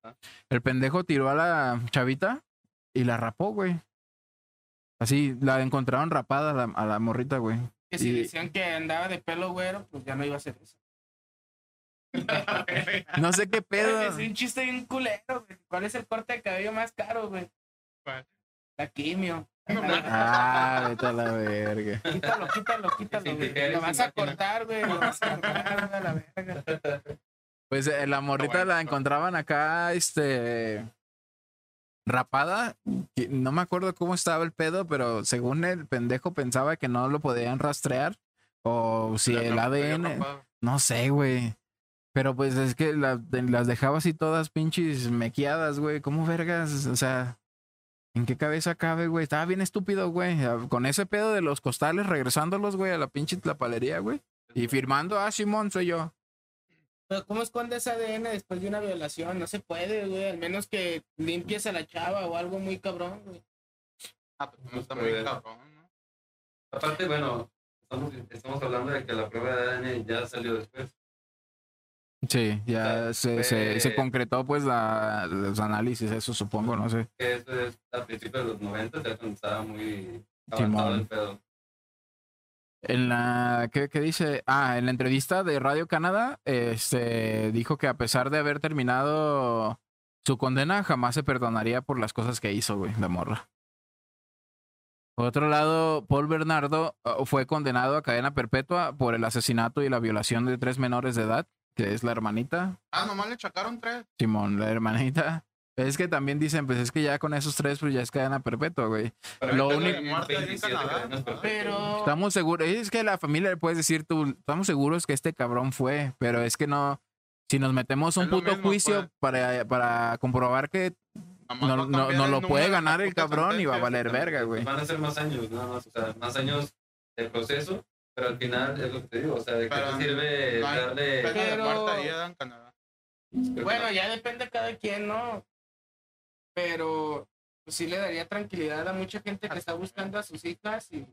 El pendejo tiró a la chavita y la rapó, güey. Así, la encontraron rapada a la, a la morrita, güey. Que si Y- decían que andaba de pelo güero, pues ya no iba a ser eso. No sé qué pedo. Es un chiste bien culero, güey. ¿Cuál es el corte de cabello más caro, güey? ¿Cuál? La quimio. Ah, vete a la verga. Quítalo, quítalo, quítalo, güey. Lo vas a cortar, güey. Lo vas a cortar, güey, a la verga. Pues eh, la morrita bueno, la encontraban acá, este, rapada. No me acuerdo cómo estaba el pedo, pero según el pendejo pensaba que no lo podían rastrear. O si el ADN, no sé, güey. Pero pues es que la- las dejaba así todas pinches mequeadas, güey. ¿Cómo vergas? O sea, ¿en qué cabeza cabe, güey? Estaba bien estúpido, güey. Con ese pedo de los costales, regresándolos, güey, a la pinche tlapalería, güey. Y firmando, ah, Simón, soy yo. Pero ¿cómo escondes ADN después de una violación? No se puede, güey. Al menos que limpies a la chava o algo muy cabrón, güey. Ah, pues no está muy cabrón, ¿no? Aparte, bueno, estamos, estamos hablando de que la prueba de ADN ya salió después. Sí, ya sea, se, se, concretó pues la, los análisis, eso supongo, no sé. Que eso es a principios de los 90, ya cuando estaba muy avanzado Simón. el pedo. En la, ¿qué, qué dice? Ah, en la entrevista de Radio Canadá, este, dijo que a pesar de haber terminado su condena, jamás se perdonaría por las cosas que hizo, güey, la morra. Por otro lado, Paul Bernardo uh, fue condenado a cadena perpetua por el asesinato y la violación de tres menores de edad, que es la hermanita, Ah, nomás le chacaron tres. Simón, la hermanita. Es que también dicen, pues es que ya con esos tres, pues ya es cadena perpetua, güey. Para Lo único- tengo Muerte ahí en 27 Canadá. cadenas perpetuas. Pero. Estamos seguros, es que la familia le puedes decir tú, estamos seguros que este cabrón fue, pero es que no, si nos metemos un puto mismo, juicio pues. para, para comprobar que no, no, no el lo puede ganar el cabrón y va a valer verga, güey. Van a ser más años, nada más, o sea, más años de proceso, pero al final es lo que te digo, o sea, ¿de qué Pero te sirve no darle... Pero-. Bueno, ya depende de cada quien, ¿no? Pero pues, sí le daría tranquilidad a mucha gente que está buscando a sus hijas y,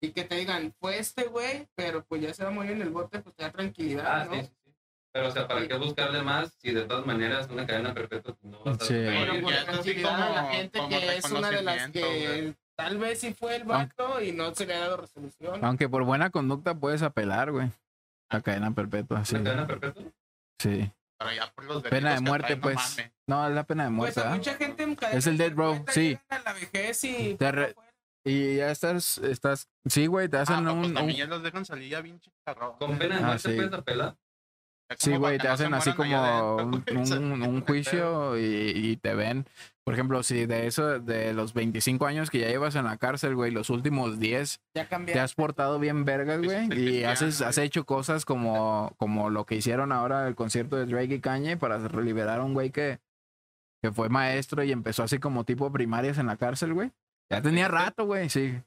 y que te digan, fue este güey, pero pues ya se va a morir en el bote, pues te da tranquilidad, Ah, ¿no? sí, sí, sí. Pero, o sea, ¿para qué buscarle más si de todas maneras una cadena perpetua pues, no va a estar... Sí. Bueno, por tranquilidad a la como- gente como que es una de las que güey. tal vez sí fue el vato y no se le ha dado resolución. Aunque por buena conducta puedes apelar, güey. La cadena perpetua, sí. ¿Una cadena perpetua? sí. Pero ya por los Pena de muerte, traen, pues. No, es la pena de Pues muerte, ¿ah? mucha gente en Es el death row, sí. la vejez y Te re- Y ya estás, estás, sí, güey, te Ah, hacen un, pues un- también ya los dejan salir ya bien. ¿Con pena de Ah, muerte sí. puedes apelar? Sí, güey, te no hacen así como adentro, un, de juicio y, y te ven. Por ejemplo, si de eso, de los 25 años que ya llevas en la cárcel, güey, los últimos 10 ya te has portado bien vergas, güey, y haces, has hecho cosas como, como lo que hicieron ahora el concierto de Drake y Kanye para liberar a un güey que, que fue maestro y empezó así como tipo primarias en la cárcel, güey. Ya tenía rato, güey, sí.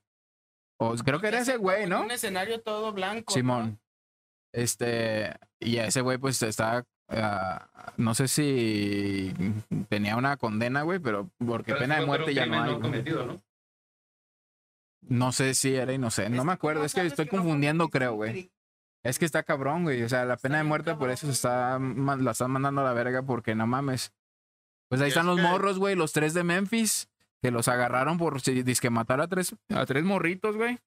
O creo que era ese güey, ¿no? Un escenario todo blanco. ¿no? Este, y a ese güey, pues está. ah, no sé si tenía una condena, güey, pero porque Pero pena de muerte ya no hay. cometido, ¿no? No sé si era inocente, no Es me que acuerdo, ¿cómo es que estoy confundiendo, creo, güey. Es que está cabrón, güey. O sea, la pena de muerte por eso se está, la están mandando a la verga porque no mames. Pues ahí están es los que- morros, güey, los tres de Memphis, que los agarraron por si disque matar a tres, a tres morritos, güey.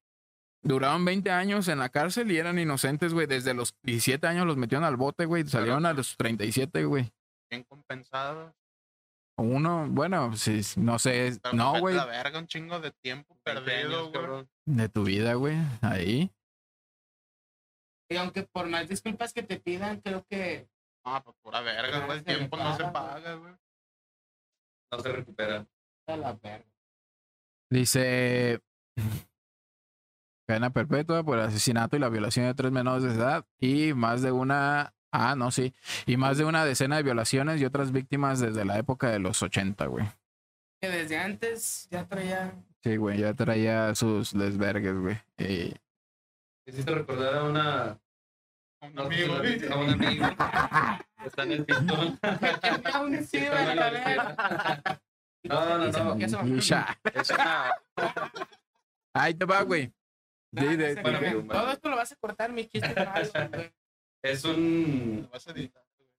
Duraron 20 años en la cárcel y eran inocentes, güey. Desde los 17 años los metieron al bote, güey. Salieron a los 37, güey. Bien compensado. Uno, bueno, sí, no sé, Pero no, güey, La verga, un chingo de tiempo 20 perdido, güey. cabrón. de tu vida, güey. Ahí. Y aunque por más disculpas que te pidan, creo que Ah, pues pura verga, güey. El tiempo no se paga, güey. No se recupera. a la verga. Dice cadena perpetua por el asesinato y la violación de tres menores de edad y más de una ah no sí y más de una decena de violaciones y otras víctimas desde la época de los 80 güey Que desde antes ya traía. sí güey ya traía sus desvergues güey Y- Hiciste recordar a una... Un no sé amigo, A un amigo. que Está en el pistón. No, no, no. que eso- y ya. Es una... ahí te va güey Bueno, Todo esto lo vas a cortar, mi chiste malo, güey. Es un... Lo vas a editar, güey.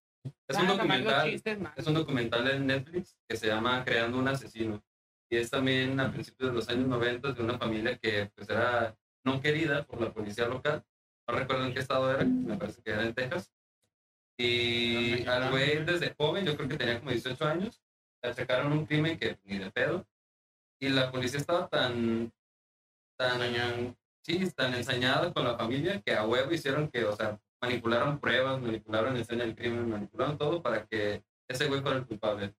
Es Ah, un los documental. chistes. Es un documental en Netflix que se llama Creando un asesino. Y es también a principios de los años 90 de una familia que pues era no querida por la policía local. No recuerdo en qué estado era, me parece que era en Texas. Y al güey desde joven, yo creo que tenía como 18 años, le achacaron un crimen que ni de pedo. Y la policía estaba tan, tan. Sí, tan ensañada con la familia que a huevo hicieron que, o sea, manipularon pruebas, manipularon la escena del crimen, manipularon todo para que ese güey fuera el culpable.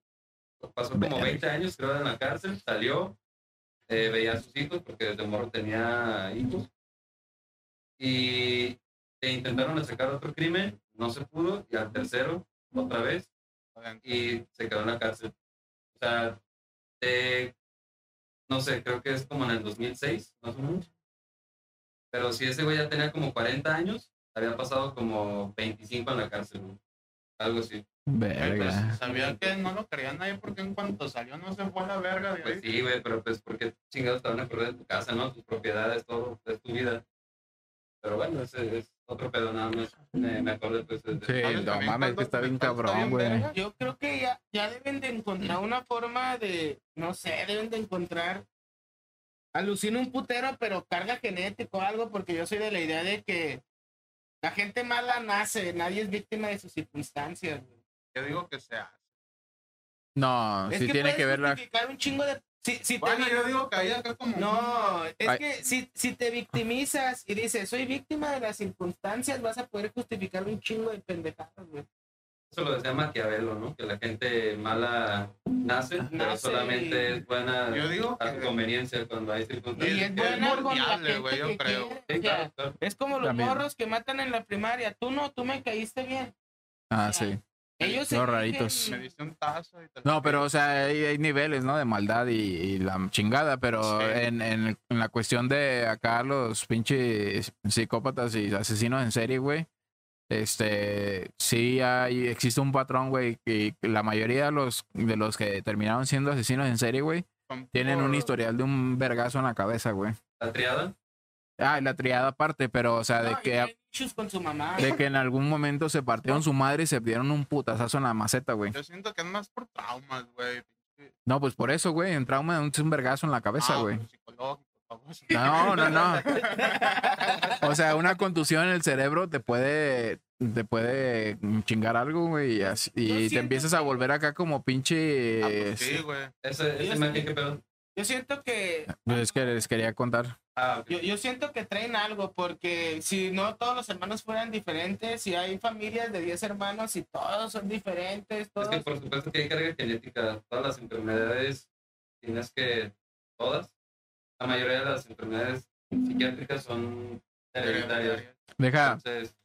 Pasó como Verga. 20 años, creo, en la cárcel, salió, eh, veía a sus hijos, porque desde morro tenía hijos, y e intentaron sacar otro crimen, no se pudo, y al tercero, otra vez, y se quedó en la cárcel. O sea, de- no sé, creo que es como en el 2006, más o menos. Pero si ese güey ya tenía como 40 años, había pasado como 25 en la cárcel, güey. algo así. verga Pues, sabía que no lo quería nadie porque en cuanto salió no se fue a la verga de Pues ahí. sí, güey, pero pues porque chingados te van a correr de tu casa, ¿no? Tus propiedades, todo, es tu vida. Pero bueno, ese es otro pedo nada más. Me, me acordé pues de... Sí, ¿Sabes no mames, que está bien cabrón, güey. Yo creo que ya, ya deben de encontrar una forma de, no sé, deben de encontrar, alucina un putero, pero carga genético o algo, porque yo soy de la idea de que la gente mala nace, nadie es víctima de sus circunstancias. güey. Yo digo que se hace. No, es sí que tiene que ver la. justificar un chingo de... Si, si te Bueno, yo digo que hay acá como. No, es Ay. que si, si te victimizas y dices, soy víctima de las circunstancias, vas a poder justificar un chingo de pendejadas, güey. Eso lo decía Maquiavelo, ¿no? Que la gente mala nace, pero Nace solamente y- es buena Yo digo a su que. conveniencia cuando hay Y circunstancias. es es buena con la gente güey, yo que creo. Sí, claro, claro. Es como los También. morros que matan en la primaria. Tú no, tú me caíste bien. Ah, sí. Ellos Los raritos. Me diste un tazo y No, pero, o sea, hay, hay niveles, ¿no? De maldad y, y la chingada, pero Sí. en, en, en la cuestión de acá los pinches psicópatas y asesinos en serie, güey, este, sí hay, existe un patrón, güey, que la mayoría de los, de los que terminaron siendo asesinos en serie, güey, tienen un historial de un vergazo en la cabeza, güey. La triada, Ah, la triada aparte, pero, o sea, de No, que, tienen issues con su mamá. de que en algún momento se partieron su madre y se dieron un putazazo en la maceta, güey. Yo siento que es más por traumas, güey. No, pues por eso, güey, en trauma es un vergazo en la cabeza, Ah, güey. psicológico, vamos. No, no, no. O sea, una contusión en el cerebro te puede, te puede chingar algo, güey, y, así- y te empiezas a volver acá como pinche... Ah, pues sí, güey. Yo siento que Pues es que les quería contar. Ah, yo, yo siento que traen algo porque si no todos los hermanos fueran diferentes, si hay familias de 10 hermanos y todos son diferentes, Es todos que por supuesto que hay carga genética. Todas las enfermedades, tienes que, todas, la mayoría de las enfermedades psiquiátricas son hereditarias. Deja, Entonces,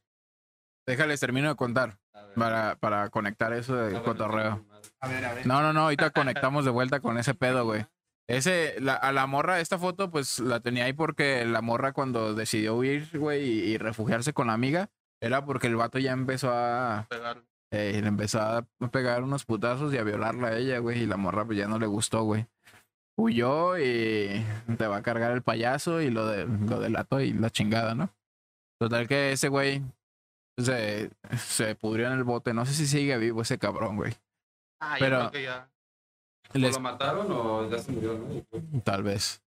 déjales termino de contar para, para conectar eso Ah, de bueno, cotorreo. A ver, a ver. No, no, no, ahorita conectamos de vuelta con ese pedo, güey. Ese, la, a la morra, esta foto, pues la tenía ahí porque la morra cuando decidió huir, güey, y, y refugiarse con la amiga, era porque el vato ya empezó a, Pegar. eh, le empezó a pegar unos putazos y a violarla a ella, güey, y la morra pues ya no le gustó, güey. Huyó y te va a cargar el payaso y lo, de, lo delató y la chingada, ¿no? Total que ese güey se, se pudrió en el bote. No sé si sigue vivo ese cabrón, güey. Ah, Pero- yo creo que ya. ¿O Les- lo mataron o ya se murió, no? Tal vez.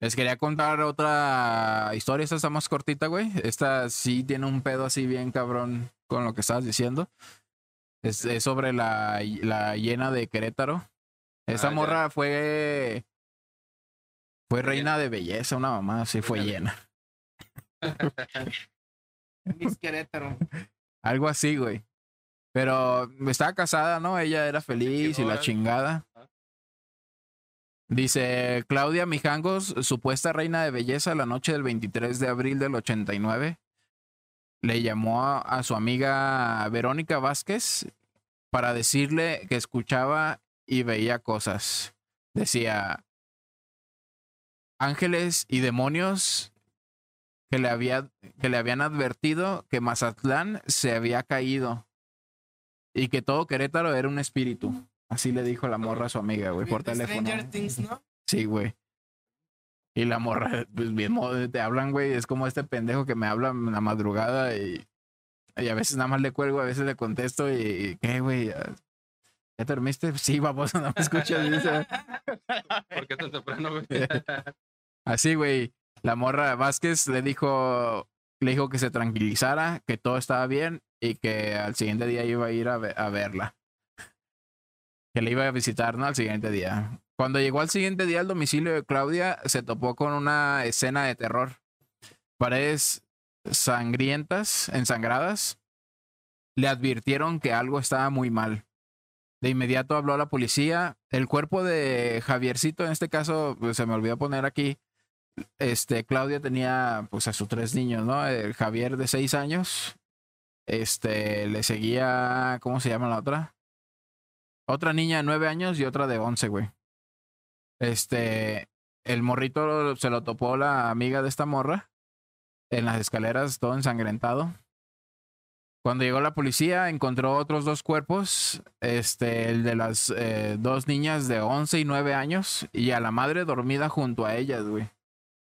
Les quería contar otra historia. Esta está más cortita, güey. Esta sí tiene un pedo así bien cabrón con lo que estabas diciendo. Es, es sobre la, la hiena de Querétaro. Esa Ah, morra fue. Fue Fue reina de belleza, una mamá, sí fue llena. Miss Querétaro. Algo así, güey. Pero estaba casada, ¿no? Ella era feliz y la chingada. Dice Claudia Mijangos, supuesta reina de belleza, la noche del 23 de abril del 89, le llamó a, a su amiga Verónica Vázquez para decirle que escuchaba y veía cosas. Decía, ángeles y demonios que le, había, que le habían advertido que Mazatlán se había caído y que todo Querétaro era un espíritu. Así le dijo la morra a su amiga, güey, por teléfono. Stranger Things, ¿no? Sí, güey. Y la morra, pues bien, te hablan, güey, es como este pendejo que me habla en la madrugada y, y a veces nada más le cuelgo, a veces le contesto y, ¿qué, güey? ¿Ya ya te dormiste? Sí, vamos, no me escuchas. dice. ¿Por qué tan temprano, güey? Así, güey. La morra Vázquez le dijo, le dijo que se tranquilizara, que todo estaba bien y que al siguiente día iba a ir a, ve- a verla. Que le iba a visitar, ¿no? Al siguiente día. Cuando llegó al siguiente día al domicilio de Claudia, se topó con una escena de terror. Paredes sangrientas, ensangradas. Le advirtieron que algo estaba muy mal. De inmediato habló a la policía. El cuerpo de Javiercito, en este caso, pues, se me olvidó poner aquí. Este, Claudia tenía pues a sus tres niños, ¿no? El Javier de seis años. Este, le seguía, ¿cómo se llama la otra? Otra niña de nueve años y otra de once, güey. Este, el morrito se lo topó la amiga de esta morra en las escaleras, todo ensangrentado. Cuando llegó la policía, encontró otros dos cuerpos, este, el de las eh, dos niñas de 11 y 9 años y a la madre dormida junto a ellas, güey.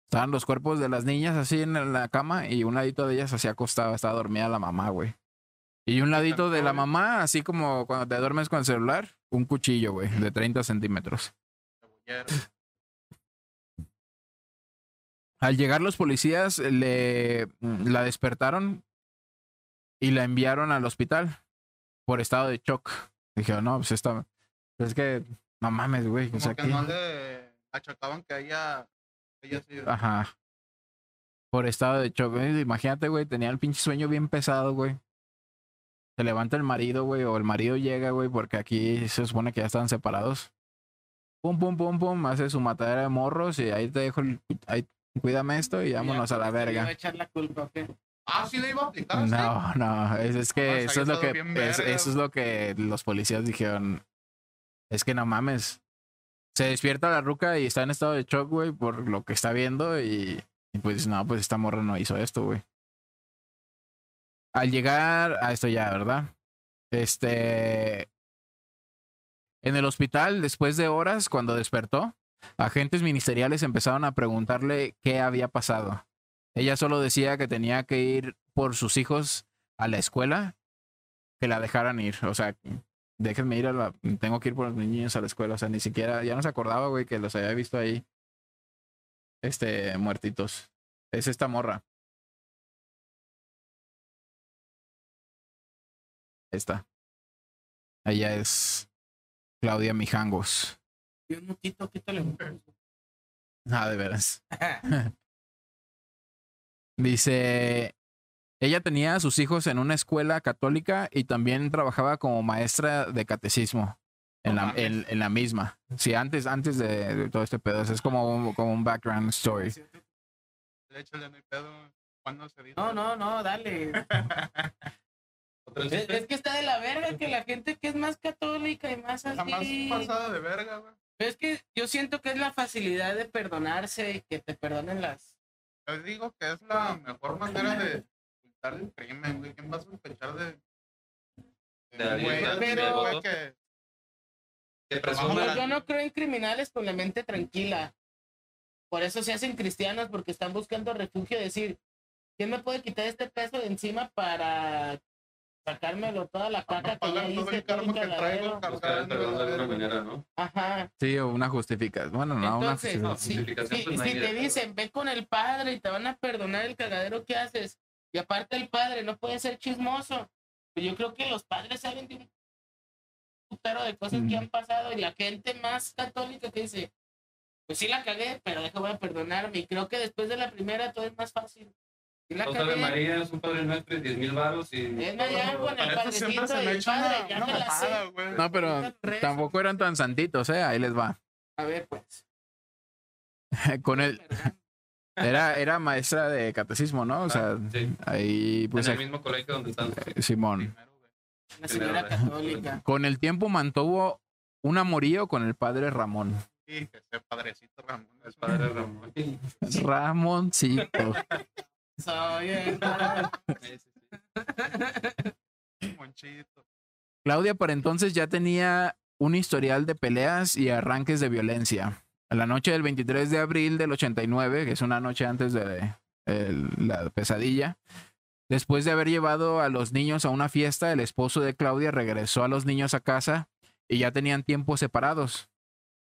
Estaban los cuerpos de las niñas así en la cama y un ladito de ellas así acostaba, estaba dormida la mamá, güey. Y un ladito de la mamá, así como cuando te duermes con el celular, un cuchillo, güey, de 30 centímetros. Al llegar los policías, le la despertaron y la enviaron al hospital por estado de shock. Dijeron, no, pues esta. pues es que, no mames, güey. O sea, que ¿qué? no le achacaban que ella, ella sí. Ajá. Por estado de shock. Imagínate, güey, tenía el pinche sueño bien pesado, güey. Se levanta el marido, güey, o el marido llega, güey, porque aquí se supone que ya estaban separados. Pum, pum, pum, pum, hace su matadera de morros y ahí te dejo el. Ahí, cuídame esto y vámonos a la iba a verga. echar la culpa. Ah, sí le iba a aplicar. No, no, es, es que eso es lo que es- eso es lo que los policías dijeron. Es que no mames. Se despierta la ruca y está en estado de shock, güey, por lo que está viendo y, y pues no, pues esta morra no hizo esto, güey. Al llegar a esto ya, ¿verdad? Este en el hospital después de horas cuando despertó, agentes ministeriales empezaron a preguntarle qué había pasado. Ella solo decía que tenía que ir por sus hijos a la escuela, que la dejaran ir. O sea, déjenme ir a la. Tengo que ir por mis niños a la escuela. O sea, ni siquiera. Ya no se acordaba, güey, que los había visto ahí. Este, muertitos. Es esta morra. Esta. Ella es Claudia Mijangos. Un mutito, quítale un Ah, de veras. Dice, ella tenía a sus hijos en una escuela católica y también trabajaba como maestra de catecismo en, la, en, en la misma. Sí, antes, antes de, de todo este pedo. Es como un, como un background story. Échale, no hay pedo. ¿Cuándo se dice? No, no, no, dale. Es, es que está de la verga que la gente que es más católica y más Está más así. pasada de verga, güey. Es que yo siento que es la facilidad de perdonarse y que te perdonen las. Yo digo que es la mejor manera de ocultar el crimen, güey. ¿Quién va a sospechar de, güey pero- güey, que Que Vamos presuma. a- Yo no creo en criminales con la mente tranquila. Por eso se hacen cristianos porque están buscando refugio. Decir, ¿quién me puede quitar este peso de encima para sacármelo toda la caca que ya hice? el todo el karma que cagadero? traigo Buscar el perdón de alguna cargando. manera, ¿no? Ajá. Sí, o una justificación. Bueno, no, una Entonces, justificación. si, justificación, si- pues, no si te dicen, ve con el padre y te van a perdonar el cagadero que haces, y aparte el padre no puede ser chismoso, pues yo creo que los padres saben de un putero de cosas que han pasado y la gente más católica que dice, pues sí la cagué, pero déjame perdonarme. Y creo que después de la primera todo es más fácil. La Dos Ave cagué, María, es un padre nuestro y 10 mil baros y. es con el padrecito se me el padre, una, ya una me la sé. No, pero tampoco eran tan santitos, ¿eh? Ahí les va. A ver, pues. Con él, perdón. era, era maestra de catecismo, ¿no? O sea, Ah, sí. ahí, pues, en el mismo colegio donde están. eh, Simón. Una señora católica. Con el tiempo mantuvo un amorío con el padre Ramón. Sí, que ese padrecito Ramón El es padre Ramón. Sí, Ramoncito. Soy el monchito. Claudia por entonces ya tenía un historial de peleas y arranques de violencia. A la noche del 23 de abril del 89, que es una noche antes de el- la pesadilla, después de haber llevado a los niños a una fiesta, el esposo de Claudia regresó a los niños a casa y ya tenían tiempo separados.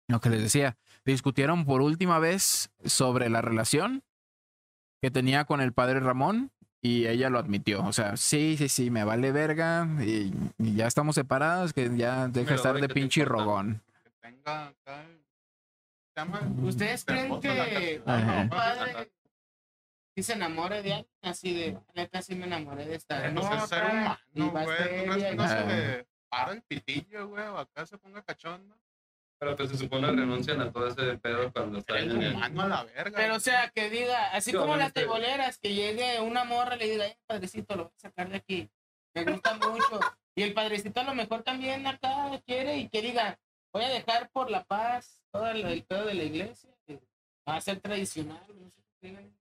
Lo que les decía, discutieron por última vez sobre la relación que tenía con el padre Ramón y ella lo admitió. O sea, sí, sí, sí, me vale verga y, y ya estamos separados, que ya deja estar de ¿qué te pinche rogón. Que tenga. ¿Ustedes creen que un padre si se enamore de alguien así de, neta sí me enamoré de esta Pues es ser morra", y humano, güey. ¿Tú crees seria que y no se le para el pitillo, güey? O acá se ponga cachondo. Pero pues se supone renuncian a todo ese pedo cuando están en el. humano a la verga. Pero o sea, que diga, así Sí, como las teboleras, que llegue una morra y le diga, "Ay, padrecito, lo voy a sacar de aquí. Me gusta mucho. Y el padrecito a lo mejor también acá quiere y que diga, voy a dejar por la paz todo el, el pedo de la iglesia. que Va a ser tradicional. no sé qué digan.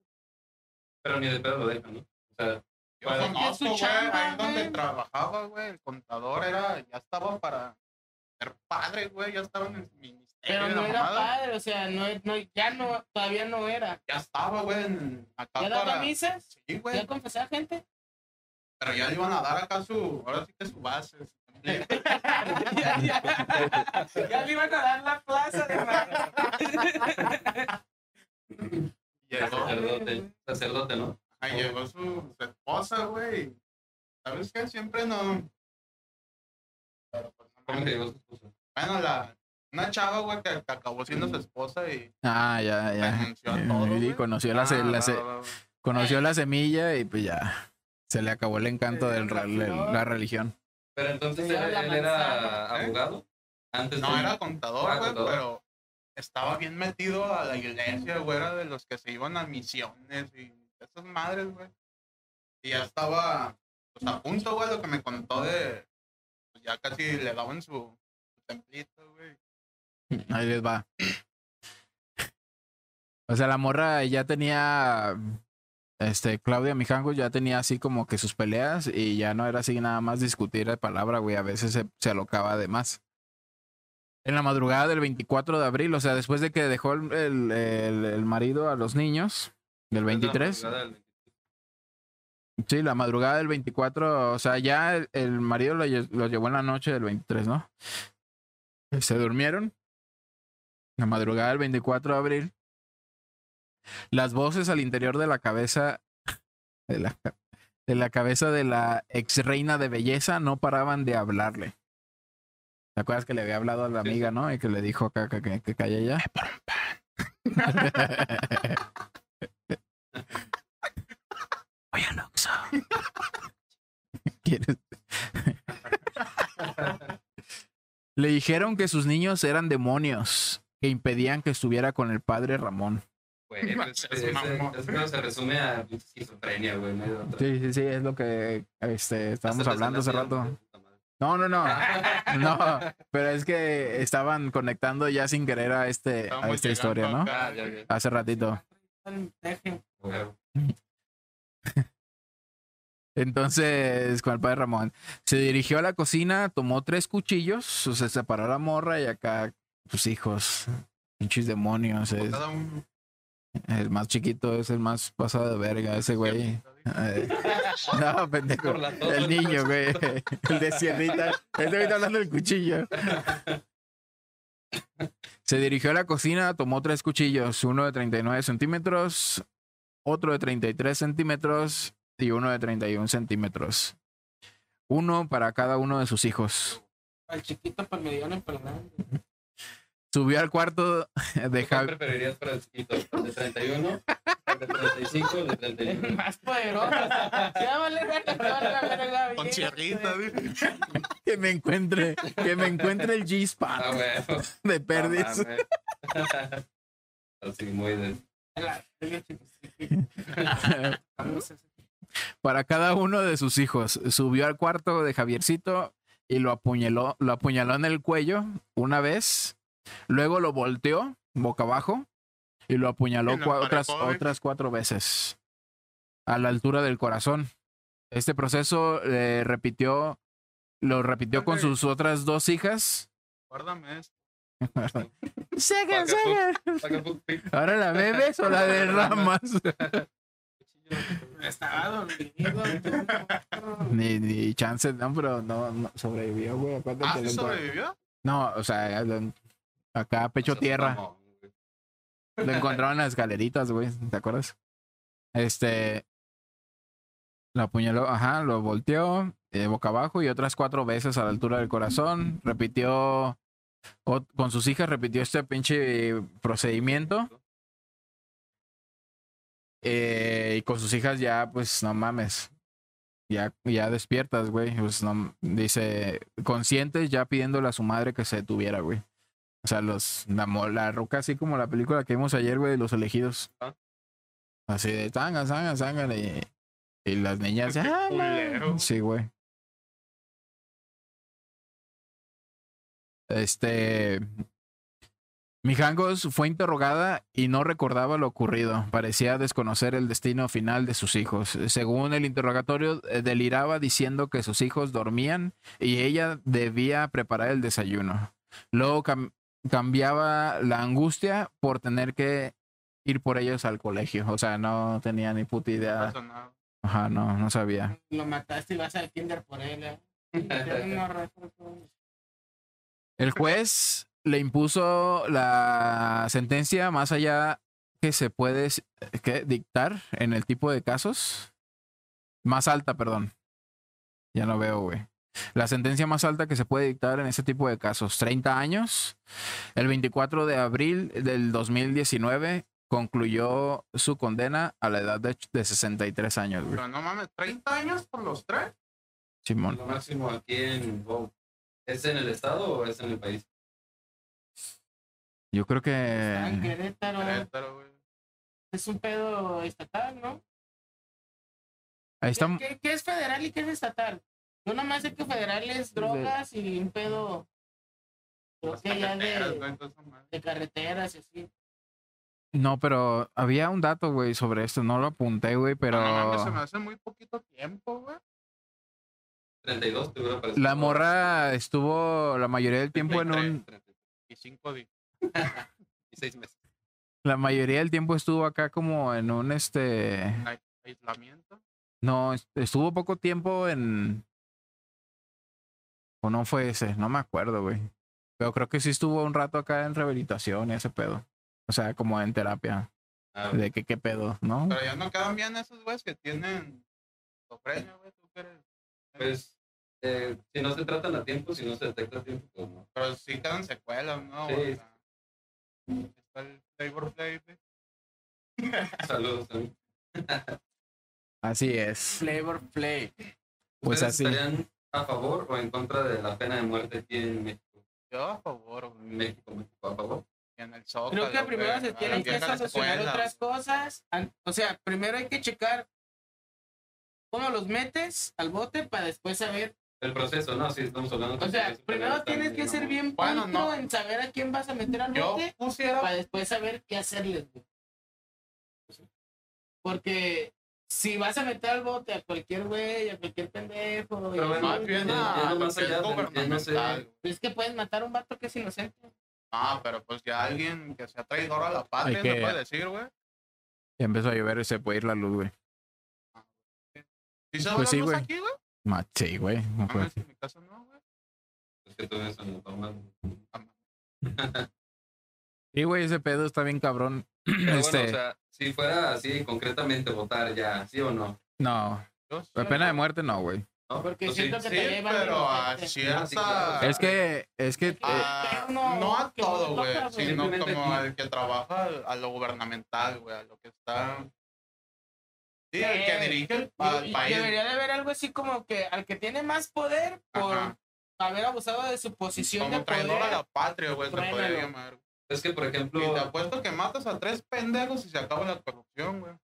Pero ni de pedo lo dejan, ¿no? O sea, Yo conozco, güey, ahí donde trabajaba, güey, el contador era, ya estaba para ser padre, güey, ya estaba en el ministerio Pero no era mamada. padre, o sea, no, no, ya no, todavía no era. Ya estaba, güey, en- acá ¿Ya daba para... misas? Sí, ¿Ya güey. confesaba gente? Pero ya le iban a dar acá su... Ahora sí que su base. ya, ya. ya le iban a dar la plaza de Llegó, Sacerdote, sacerdote, ¿no? ahí llegó su, su esposa, güey. ¿Sabes qué? Siempre no... Pero pues no ¿Cómo que mames. llegó su esposa? Bueno, la... Una chava, güey, que, que acabó siendo su esposa y Ah, ya, ya. todo, Y conoció la, se- Ah, la se- conoció la semilla y pues ya. Se le acabó el encanto Se de la, religión. Pero entonces él, era. ¿Eh? abogado. Antes No, de- era contador, Ah, güey, pero estaba bien metido a la iglesia, güey, era de los que se iban a misiones y esas madres, güey. Y ya estaba, pues a punto, güey, lo que me contó de, ya casi le daban su, su templito, güey. Ahí les va. O sea, la morra ya tenía. Este, Claudia Mijangos ya tenía así como que sus peleas y ya no era así nada más discutir de palabra, güey. A veces se, se alocaba de más. En la madrugada del 24 de abril, o sea, después de que dejó el, el, el- el marido a los niños, del 23. La madrugada del 23. Sí, la madrugada del 24, o sea, ya el, el marido lo, lle- lo llevó en la noche del 23, ¿no? Se durmieron. La madrugada del 24 de abril. Las voces al interior de la cabeza de la, de la cabeza de la ex reina de belleza no paraban de hablarle. ¿Te acuerdas que le había hablado a la amiga, no? Y que le dijo que, que, que, que calle ya. Oye, Aloxo. ¿Quieres? Le dijeron que sus niños eran demonios que impedían que estuviera con el padre Ramón. Güey, Es ese pedo se resume a esquizofrenia, güey. No. Sí, sí, sí, es lo que este, estábamos hablando hace rato. No, no, no. No, pero es que estaban conectando ya sin querer a este a esta historia, ¿no? acá. Ya, ya. Hace ratito. Entonces, con el padre Ramón, se dirigió a la cocina, tomó tres cuchillos, o sea, separó a la morra y acá sus hijos, pinches demonios. Es, el más chiquito es el más pasado de verga, ese güey. Eh, no, pendejo. El niño, güey. El de sierrita. Este güey está hablando del cuchillo. Se dirigió a la cocina, tomó tres cuchillos, uno de 39 centímetros, otro de 33 centímetros y uno de 31 centímetros. Uno para cada uno de sus hijos. Al chiquito para el mediano para el grande. Subió al cuarto de ¿Cuál Javi. preferirías para el chiquito? ¿El de 31? ¿El de 35 o el de El 31? más poderoso. Ya vale vale Con güey. Que me encuentre, que me encuentre el Ah, G-Spot güey. de mames. Así muy de... Hacer- para cada uno de sus hijos. Subió al cuarto de Javiercito y lo apuñaló, lo apuñaló en el cuello una vez. Luego lo volteó boca abajo y lo apuñaló cua- otras, cuatro veces a la altura del corazón. Este proceso eh, repitió, lo repitió con sus otras dos hijas. Guárdame esto. Pi- Ahora la bebes o la derramas. Estaba dormido. ni, ni chance, no, pero no, no sobrevivió, güey. Acuérdate ¿Ah, sí sobrevivió? No, o sea, acá pecho tierra. Lo encontraron en las escaleritas, güey. ¿Te acuerdas? Este. Lo apuñaló, ajá, lo volteó eh, boca abajo y otras cuatro veces a la altura del corazón. Repitió. Con sus hijas repitió este pinche procedimiento. eh, y con sus hijas ya, pues no mames. Ya, ya despiertas, güey. Pues no, dice, conscientes ya pidiéndole a su madre que se detuviera, güey. O sea, los, la, la roca, así como la película que vimos ayer, güey, de los elegidos. Ah. Así de tanga, tanga, tanga. Y, y las niñas, "Ah, culero. no". Sí, güey. Este. Mijangos fue interrogada y no recordaba lo ocurrido. Parecía desconocer el destino final de sus hijos. Según el interrogatorio, eh, deliraba diciendo que sus hijos dormían y ella debía preparar el desayuno. Luego cam- cambiaba la angustia por tener que ir por ellos al colegio. O sea, no tenía ni puta idea. Ajá, no, no sabía. Lo mataste y vas al kinder por él. ¿eh? El juez le impuso la sentencia más allá que se puede ¿qué? dictar en el tipo de casos. Más alta, perdón. Ya no veo, güey. La sentencia más alta que se puede dictar en ese tipo de casos. 30 años. El 24 de abril del 2019 concluyó su condena a la edad de, de 63 años, güey. Pero no mames, 30 años por los tres. Simón. Lo máximo aquí en. ¿Es en el estado o es en el país? Yo creo Está en que... Querétaro. Querétaro, güey. Es un pedo estatal, ¿no? Ahí está... ¿Qué, es federal y qué es estatal? Yo nomás sé que federal es drogas y un pedo. Creo Las que ya carreteras, de, güey, carreteras y así. No, pero había un dato, güey, sobre esto. No lo apunté, güey, pero... No mames, se me hace muy poquito tiempo, güey. 32, te hubiera parecido. La morra estuvo la mayoría del tiempo en un... 33, Y cinco días. Y seis meses. La mayoría del tiempo estuvo acá como en un este... Ai- Aislamiento. No, est- estuvo poco tiempo en... O no fue ese, no me acuerdo, güey. Pero creo que sí estuvo un rato acá en rehabilitación y ese pedo. O sea, como en terapia. Ah, De que qué pedo, ¿no? Pero ya no quedan bien esos güeyes que tienen esquizofrenia, güey. Tú que eres. pues, eh, si no se tratan a tiempo, si no se detecta a tiempo, pues no. Pero sí quedan secuelas, ¿no? Sí. O sea, está el Flavor Flav, güey. Saludos. también. Así es. Flavor Play. Pues ¿Ustedes así. estarían a favor o en contra de la pena de muerte aquí en México? Yo a favor, güey. México, México, a favor. En el Zócalo, Creo que primero güey, se tienen que solucionar otras cosas. O sea, primero hay que checar cómo los metes al bote para después saber. El proceso, ¿no? Sí, estamos hablando O sea, proceso, primero tienes que ser ¿no? bien Bueno, no. en saber a quién vas a meter al bote pusiera. para después saber qué hacerles. güey. Porque si vas a meter al bote a cualquier güey, a cualquier pendejo, y Pero bueno, así, bien no no sé. es que puedes matar a un vato que es inocente. Ah, pero pues ya alguien que sea traidor a la patria, que- no puede decir, güey. Ya empezó a llover y se puede ir la luz, güey. ¿Sí se Pues sí, güey. aquí, güey? Sí, güey. no en mi casa no, güey. Es que tú eso no tomas. Sí, güey, ese pedo está bien cabrón. Pero bueno, Este, o sea, si fuera así concretamente votar ya, ¿sí o no? no. Sí, La pena de muerte no, güey. ¿No? Porque Pues siento sí. que Sí, te llevan pero a cierta... Sí, claro. Es que, es que, Ah, no a todo, güey, sino como el que trabaja al- a lo gubernamental, güey, a lo que está... Sí, el que Eh, dirige el, al y país. Debería de haber algo así como que al que tiene más poder por Ajá. haber abusado de su posición Como de traidor a poder. la patria, güey, se podría llamar. Es que, por ejemplo, Y te apuesto que matas a tres pendejos y se acaba la corrupción, güey.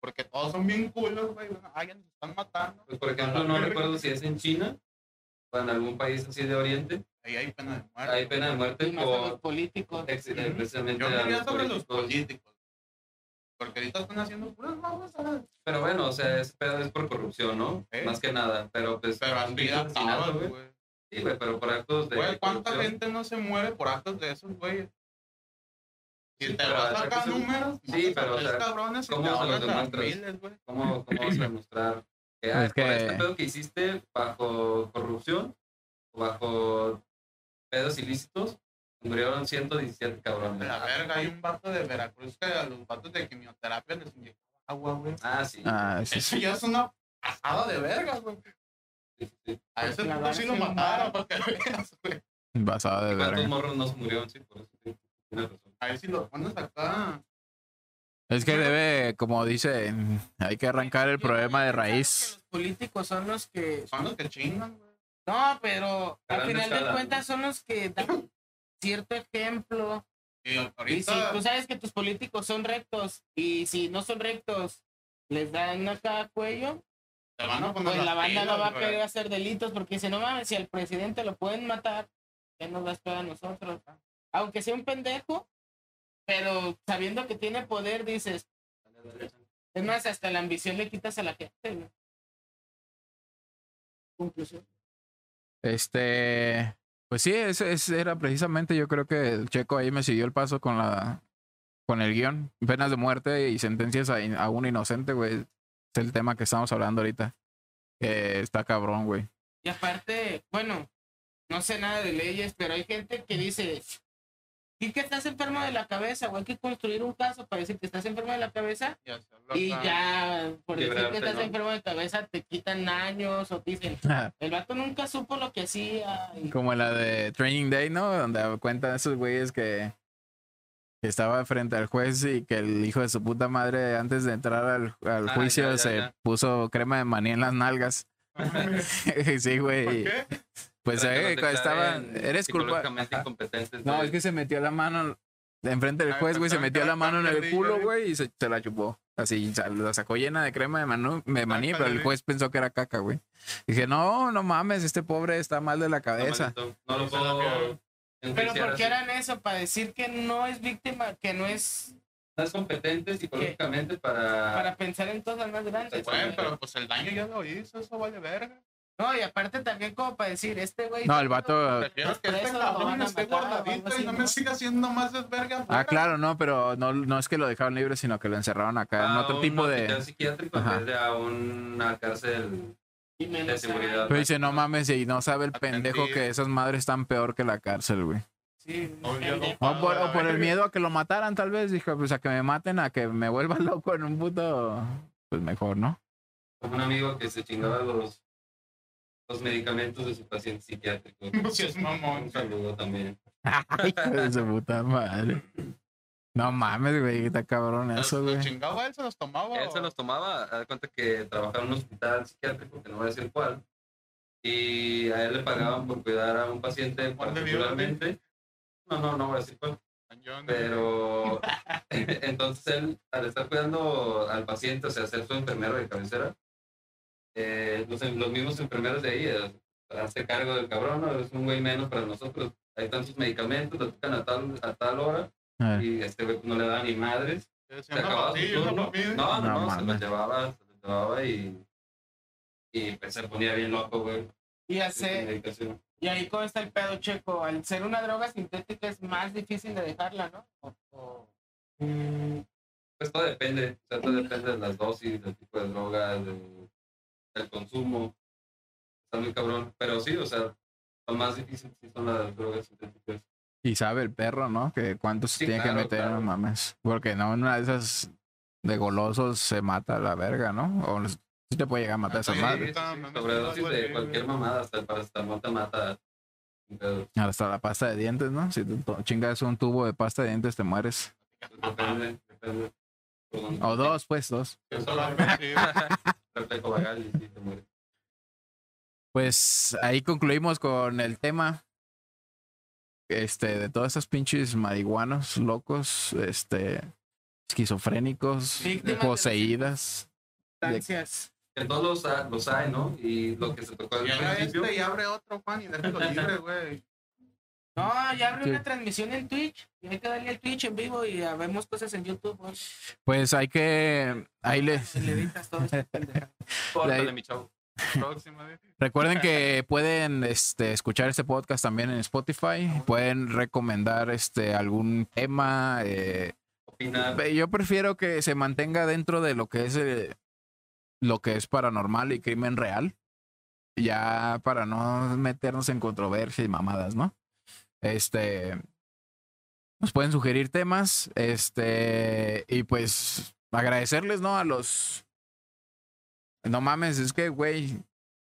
Porque todos son bien culos, güey. Ay, nos están matando. pues, por ejemplo, no recuerdo si es en China o en algún país así de Oriente, Ahí hay pena de muerte. hay pena de muerte y más a los por políticos. ex- eh, precisamente Yo a diría sobre los políticos. Porque ahorita están haciendo puras. Pero bueno, o sea, ese pedo es por corrupción, ¿no? ¿Eh? Más que nada, pero pues... Pero han güey. Sí, güey, pero por actos de Güey, ¿cuánta corrupción. gente no se muere por actos de esos, güey? Si Sí, te pero vas a ¿a sacar qué se- números, Sí, pero, o sea, cabrones ¿cómo se los demuestras? güey. ¿Cómo, cómo vas a demostrar que, ah, Es por este pedo que hiciste bajo corrupción o bajo pedos ilícitos, murieron 117 cabrones? De la verga, hay un vato de Veracruz que a los vatos de quimioterapia les inyectaba agua, güey. Ah, sí. ah, sí, Eso ya es una pasada de verga, güey. sí, sí. A ese puto sí lo mataron, para que veas, güey. basada de ¿Cuántos verga. morros no se murieron? Sí, por eso sí. Tienes razón. A ver si lo pones acá. Es que debe, como dice, hay que arrancar el problema de raíz. Los políticos son los que. Son los que chingan, güey. No, pero al final de cuentas son los que dan cierto ejemplo. Y Y si tú sabes que tus políticos son rectos y si no son rectos les dan acá cuello, te van a poner pues la banda no va a querer hacer delitos porque si no mames, si al presidente lo pueden matar, ¿qué nos va a esperar a nosotros? Aunque sea un pendejo, pero sabiendo que tiene poder, dices, es más, hasta la ambición le quitas a la gente. güey. Conclusión. Este, Pues sí, ese, ese era precisamente, yo creo que el Checo ahí me siguió el paso con la con el guion. Penas de muerte y sentencias a, un inocente, güey. Es el tema que estamos hablando ahorita. Que está cabrón, güey. Y aparte, bueno, no sé nada de leyes, pero hay gente que dice, ¿y que estás enfermo de la cabeza? O hay que construir un caso para decir que estás enfermo de la cabeza Y ya, por decir que estás ¿no? enfermo de cabeza, te quitan años o te dicen, el vato nunca supo lo que hacía. y- Como la de Training Day, ¿no? Donde cuentan esos güeyes que, que estaba frente al juez y que el hijo de su puta madre antes de entrar al, al Ah, juicio ya, ya, se ya. puso crema de maní en las nalgas. sí, ¿Por güey. qué? Pues eh, los cuando estaba, declaren eres culpable. No, es que se metió la mano enfrente del Ah, juez, güey, se estaban metió la mano en el culo, güey, y se, se la chupó. Así, la sacó llena de crema de, manu- de maní, pero el juez pensó que era caca, güey. Dije, no, no mames, este pobre está mal de la cabeza. No lo puedo. Pero ¿por qué harán eso? Para decir que no es víctima, que no es No es competente psicológicamente para... para pensar en cosas más grandes. Bueno, pero pues el daño ya lo hizo, eso vale verga. No, y aparte también como para decir, este güey... No, el vato. Prefiero que este cabrón esté guardadito y no me siga haciendo más desverga. Ah, claro, no, pero no, no es que lo dejaron libre, sino que lo encerraron acá en otro tipo de. psiquiátrico a una cárcel de seguridad. Pero dice, no mames, y no sabe el pendejo que esas madres están peor que la cárcel, güey. Sí. O por, o por el miedo a que lo mataran, tal vez. Dijo, pues a que me maten, a que me vuelva loco en un puto. Pues mejor, ¿no? Como un amigo que se chingaba los, los medicamentos de su paciente psiquiátrico. Mamón. Un saludo también. Hijo de su puta madre. No mames, güey, está cabrón eso, Los güey. chingaba él, se los tomaba. Él se los tomaba, haz de cuenta que trabajaba en un hospital psiquiátrico, que no voy a decir cuál, y a él le pagaban por cuidar a un paciente particularmente. No, no, no voy a decir cuál. Pero entonces él, al estar cuidando al paciente, o sea, ser su enfermero de cabecera, eh, los, los mismos enfermeros de ahí, eh, hace cargo del cabrón, ¿no? es un güey menos para nosotros. Hay tantos medicamentos, lo tocan a tal, a tal hora, Eh, y este güey pues, no le da ni madres. Se acababa su turno. No, no, No no, se lo llevaba, se lo llevaba y, y pues, se ponía bien loco, güey. Y, hace, medicación. y ahí cómo está el pedo, Checo. Al ser una droga sintética es más difícil de dejarla, ¿no? O- o- Pues todo depende, o sea, todo depende de las dosis, del tipo de droga, del, del consumo. Está muy cabrón. Pero sí, o sea, lo más difícil sí son las drogas sintéticas. Y sabe el perro, ¿no? Que cuánto se Sí, tiene que claro, meter, claro. no mames. Porque no, en una de esas de golosos se mata a la verga, ¿no? O sí te puede llegar a matar esa Sí, madre. Sí, sí, sí, me sobredosis algo de cualquier mamada, hasta el paracetamol te mata. Hasta la pasta de dientes, ¿no? Si tú chingas un tubo de pasta de dientes, te mueres. Depende, depende. O dos, pues, dos. Yo solo algo así, güey. Reflejo vagal y sí te mueres. Pues ahí concluimos con el tema. Este, de todas esas pinches marihuanos locos, este, esquizofrénicos, Víctimas poseídas. Sustancias. Que todos los, los hay, ¿no? Y lo que se tocó al principio. este y abre otro, Juan, y déjalo libre, güey. No, ya abrió una transmisión en Twitch. Y hay que darle al Twitch en vivo y vemos cosas en YouTube. güey. Pues hay que, ahí les, Le editas todo esto, pendeja. Córtale, mi chavo. Recuerden que pueden este, escuchar este podcast también en Spotify. Pueden recomendar este, algún tema. eh, Opinar. yo prefiero que se mantenga dentro de lo que es eh, lo que es paranormal y crimen real. Ya para no meternos en controversia y mamadas, ¿no? Este. Nos pueden sugerir temas. Este. Y pues agradecerles, ¿no? A los. No mames, es que, güey.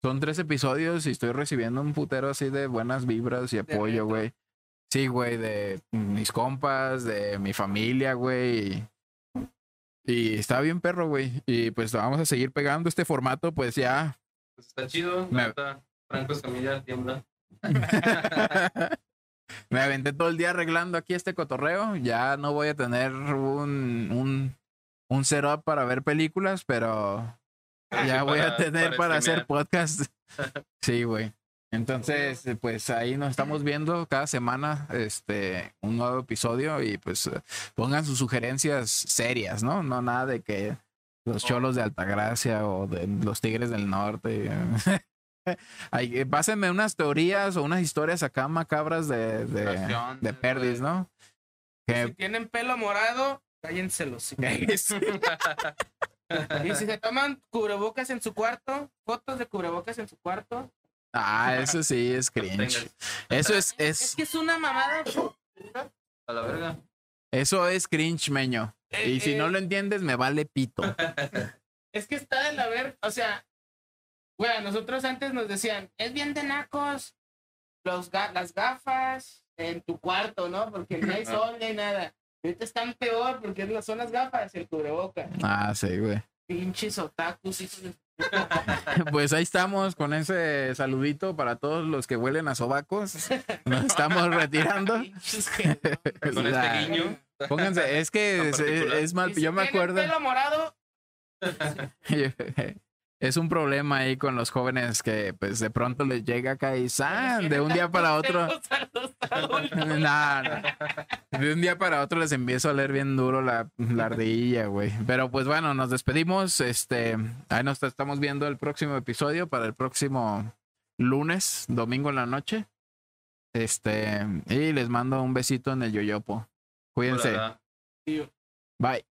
Son tres episodios y estoy recibiendo un putero así de buenas vibras y apoyo, güey. Sí, güey, de mis compas, de mi familia, güey. Y está bien perro, güey. Y pues vamos a seguir pegando este formato, pues ya. Pues está chido. Me- Franco Escamilla tiembla. Me aventé todo el día arreglando aquí este cotorreo. Ya no voy a tener un, un, un setup para ver películas, pero ya voy a tener para para hacer podcast. Sí, güey. Entonces, eh, pues ahí nos estamos viendo cada semana este un nuevo episodio y pues pongan sus sugerencias serias, ¿no? No nada de que los cholos de Altagracia o de los Tigres del Norte. Ay, eh, pásenme unas teorías o unas historias acá macabras de, de, de perdis. ¿no? Si tienen pelo morado, cállense los hijos. Y si se toman cubrebocas en su cuarto, fotos de cubrebocas en su cuarto. Ah, eso sí es cringe. Eso es, Es es, que es una mamada. a la verga. eso es cringe, meño. Y si no lo entiendes, me vale pito. Es que está de la ver, o sea, a nosotros antes nos decían, es bien de nacos los ga- las gafas en tu cuarto, ¿no? Porque no hay sol ni hay nada. Y Ahorita están peor porque son las gafas, el cubreboca. Ah, sí, güey. Pinches otakus, hijos de... Pues ahí estamos con ese saludito para todos los que huelen a sobacos. Nos estamos retirando. Con este guiño. Pónganse, es que es, mal, Y si yo me acuerdo. pelo morado, Es un problema ahí con los jóvenes que pues de pronto les llega acá y ¡zan! de un día para otro. Nah, nah. De un día para otro les empiezo a leer bien duro la, la ardilla, güey. Pero pues bueno, nos despedimos. Este, ahí nos estamos viendo el próximo episodio para el próximo lunes, domingo en la noche. Este, y les mando un besito en el yoyopo. Cuídense. Bye.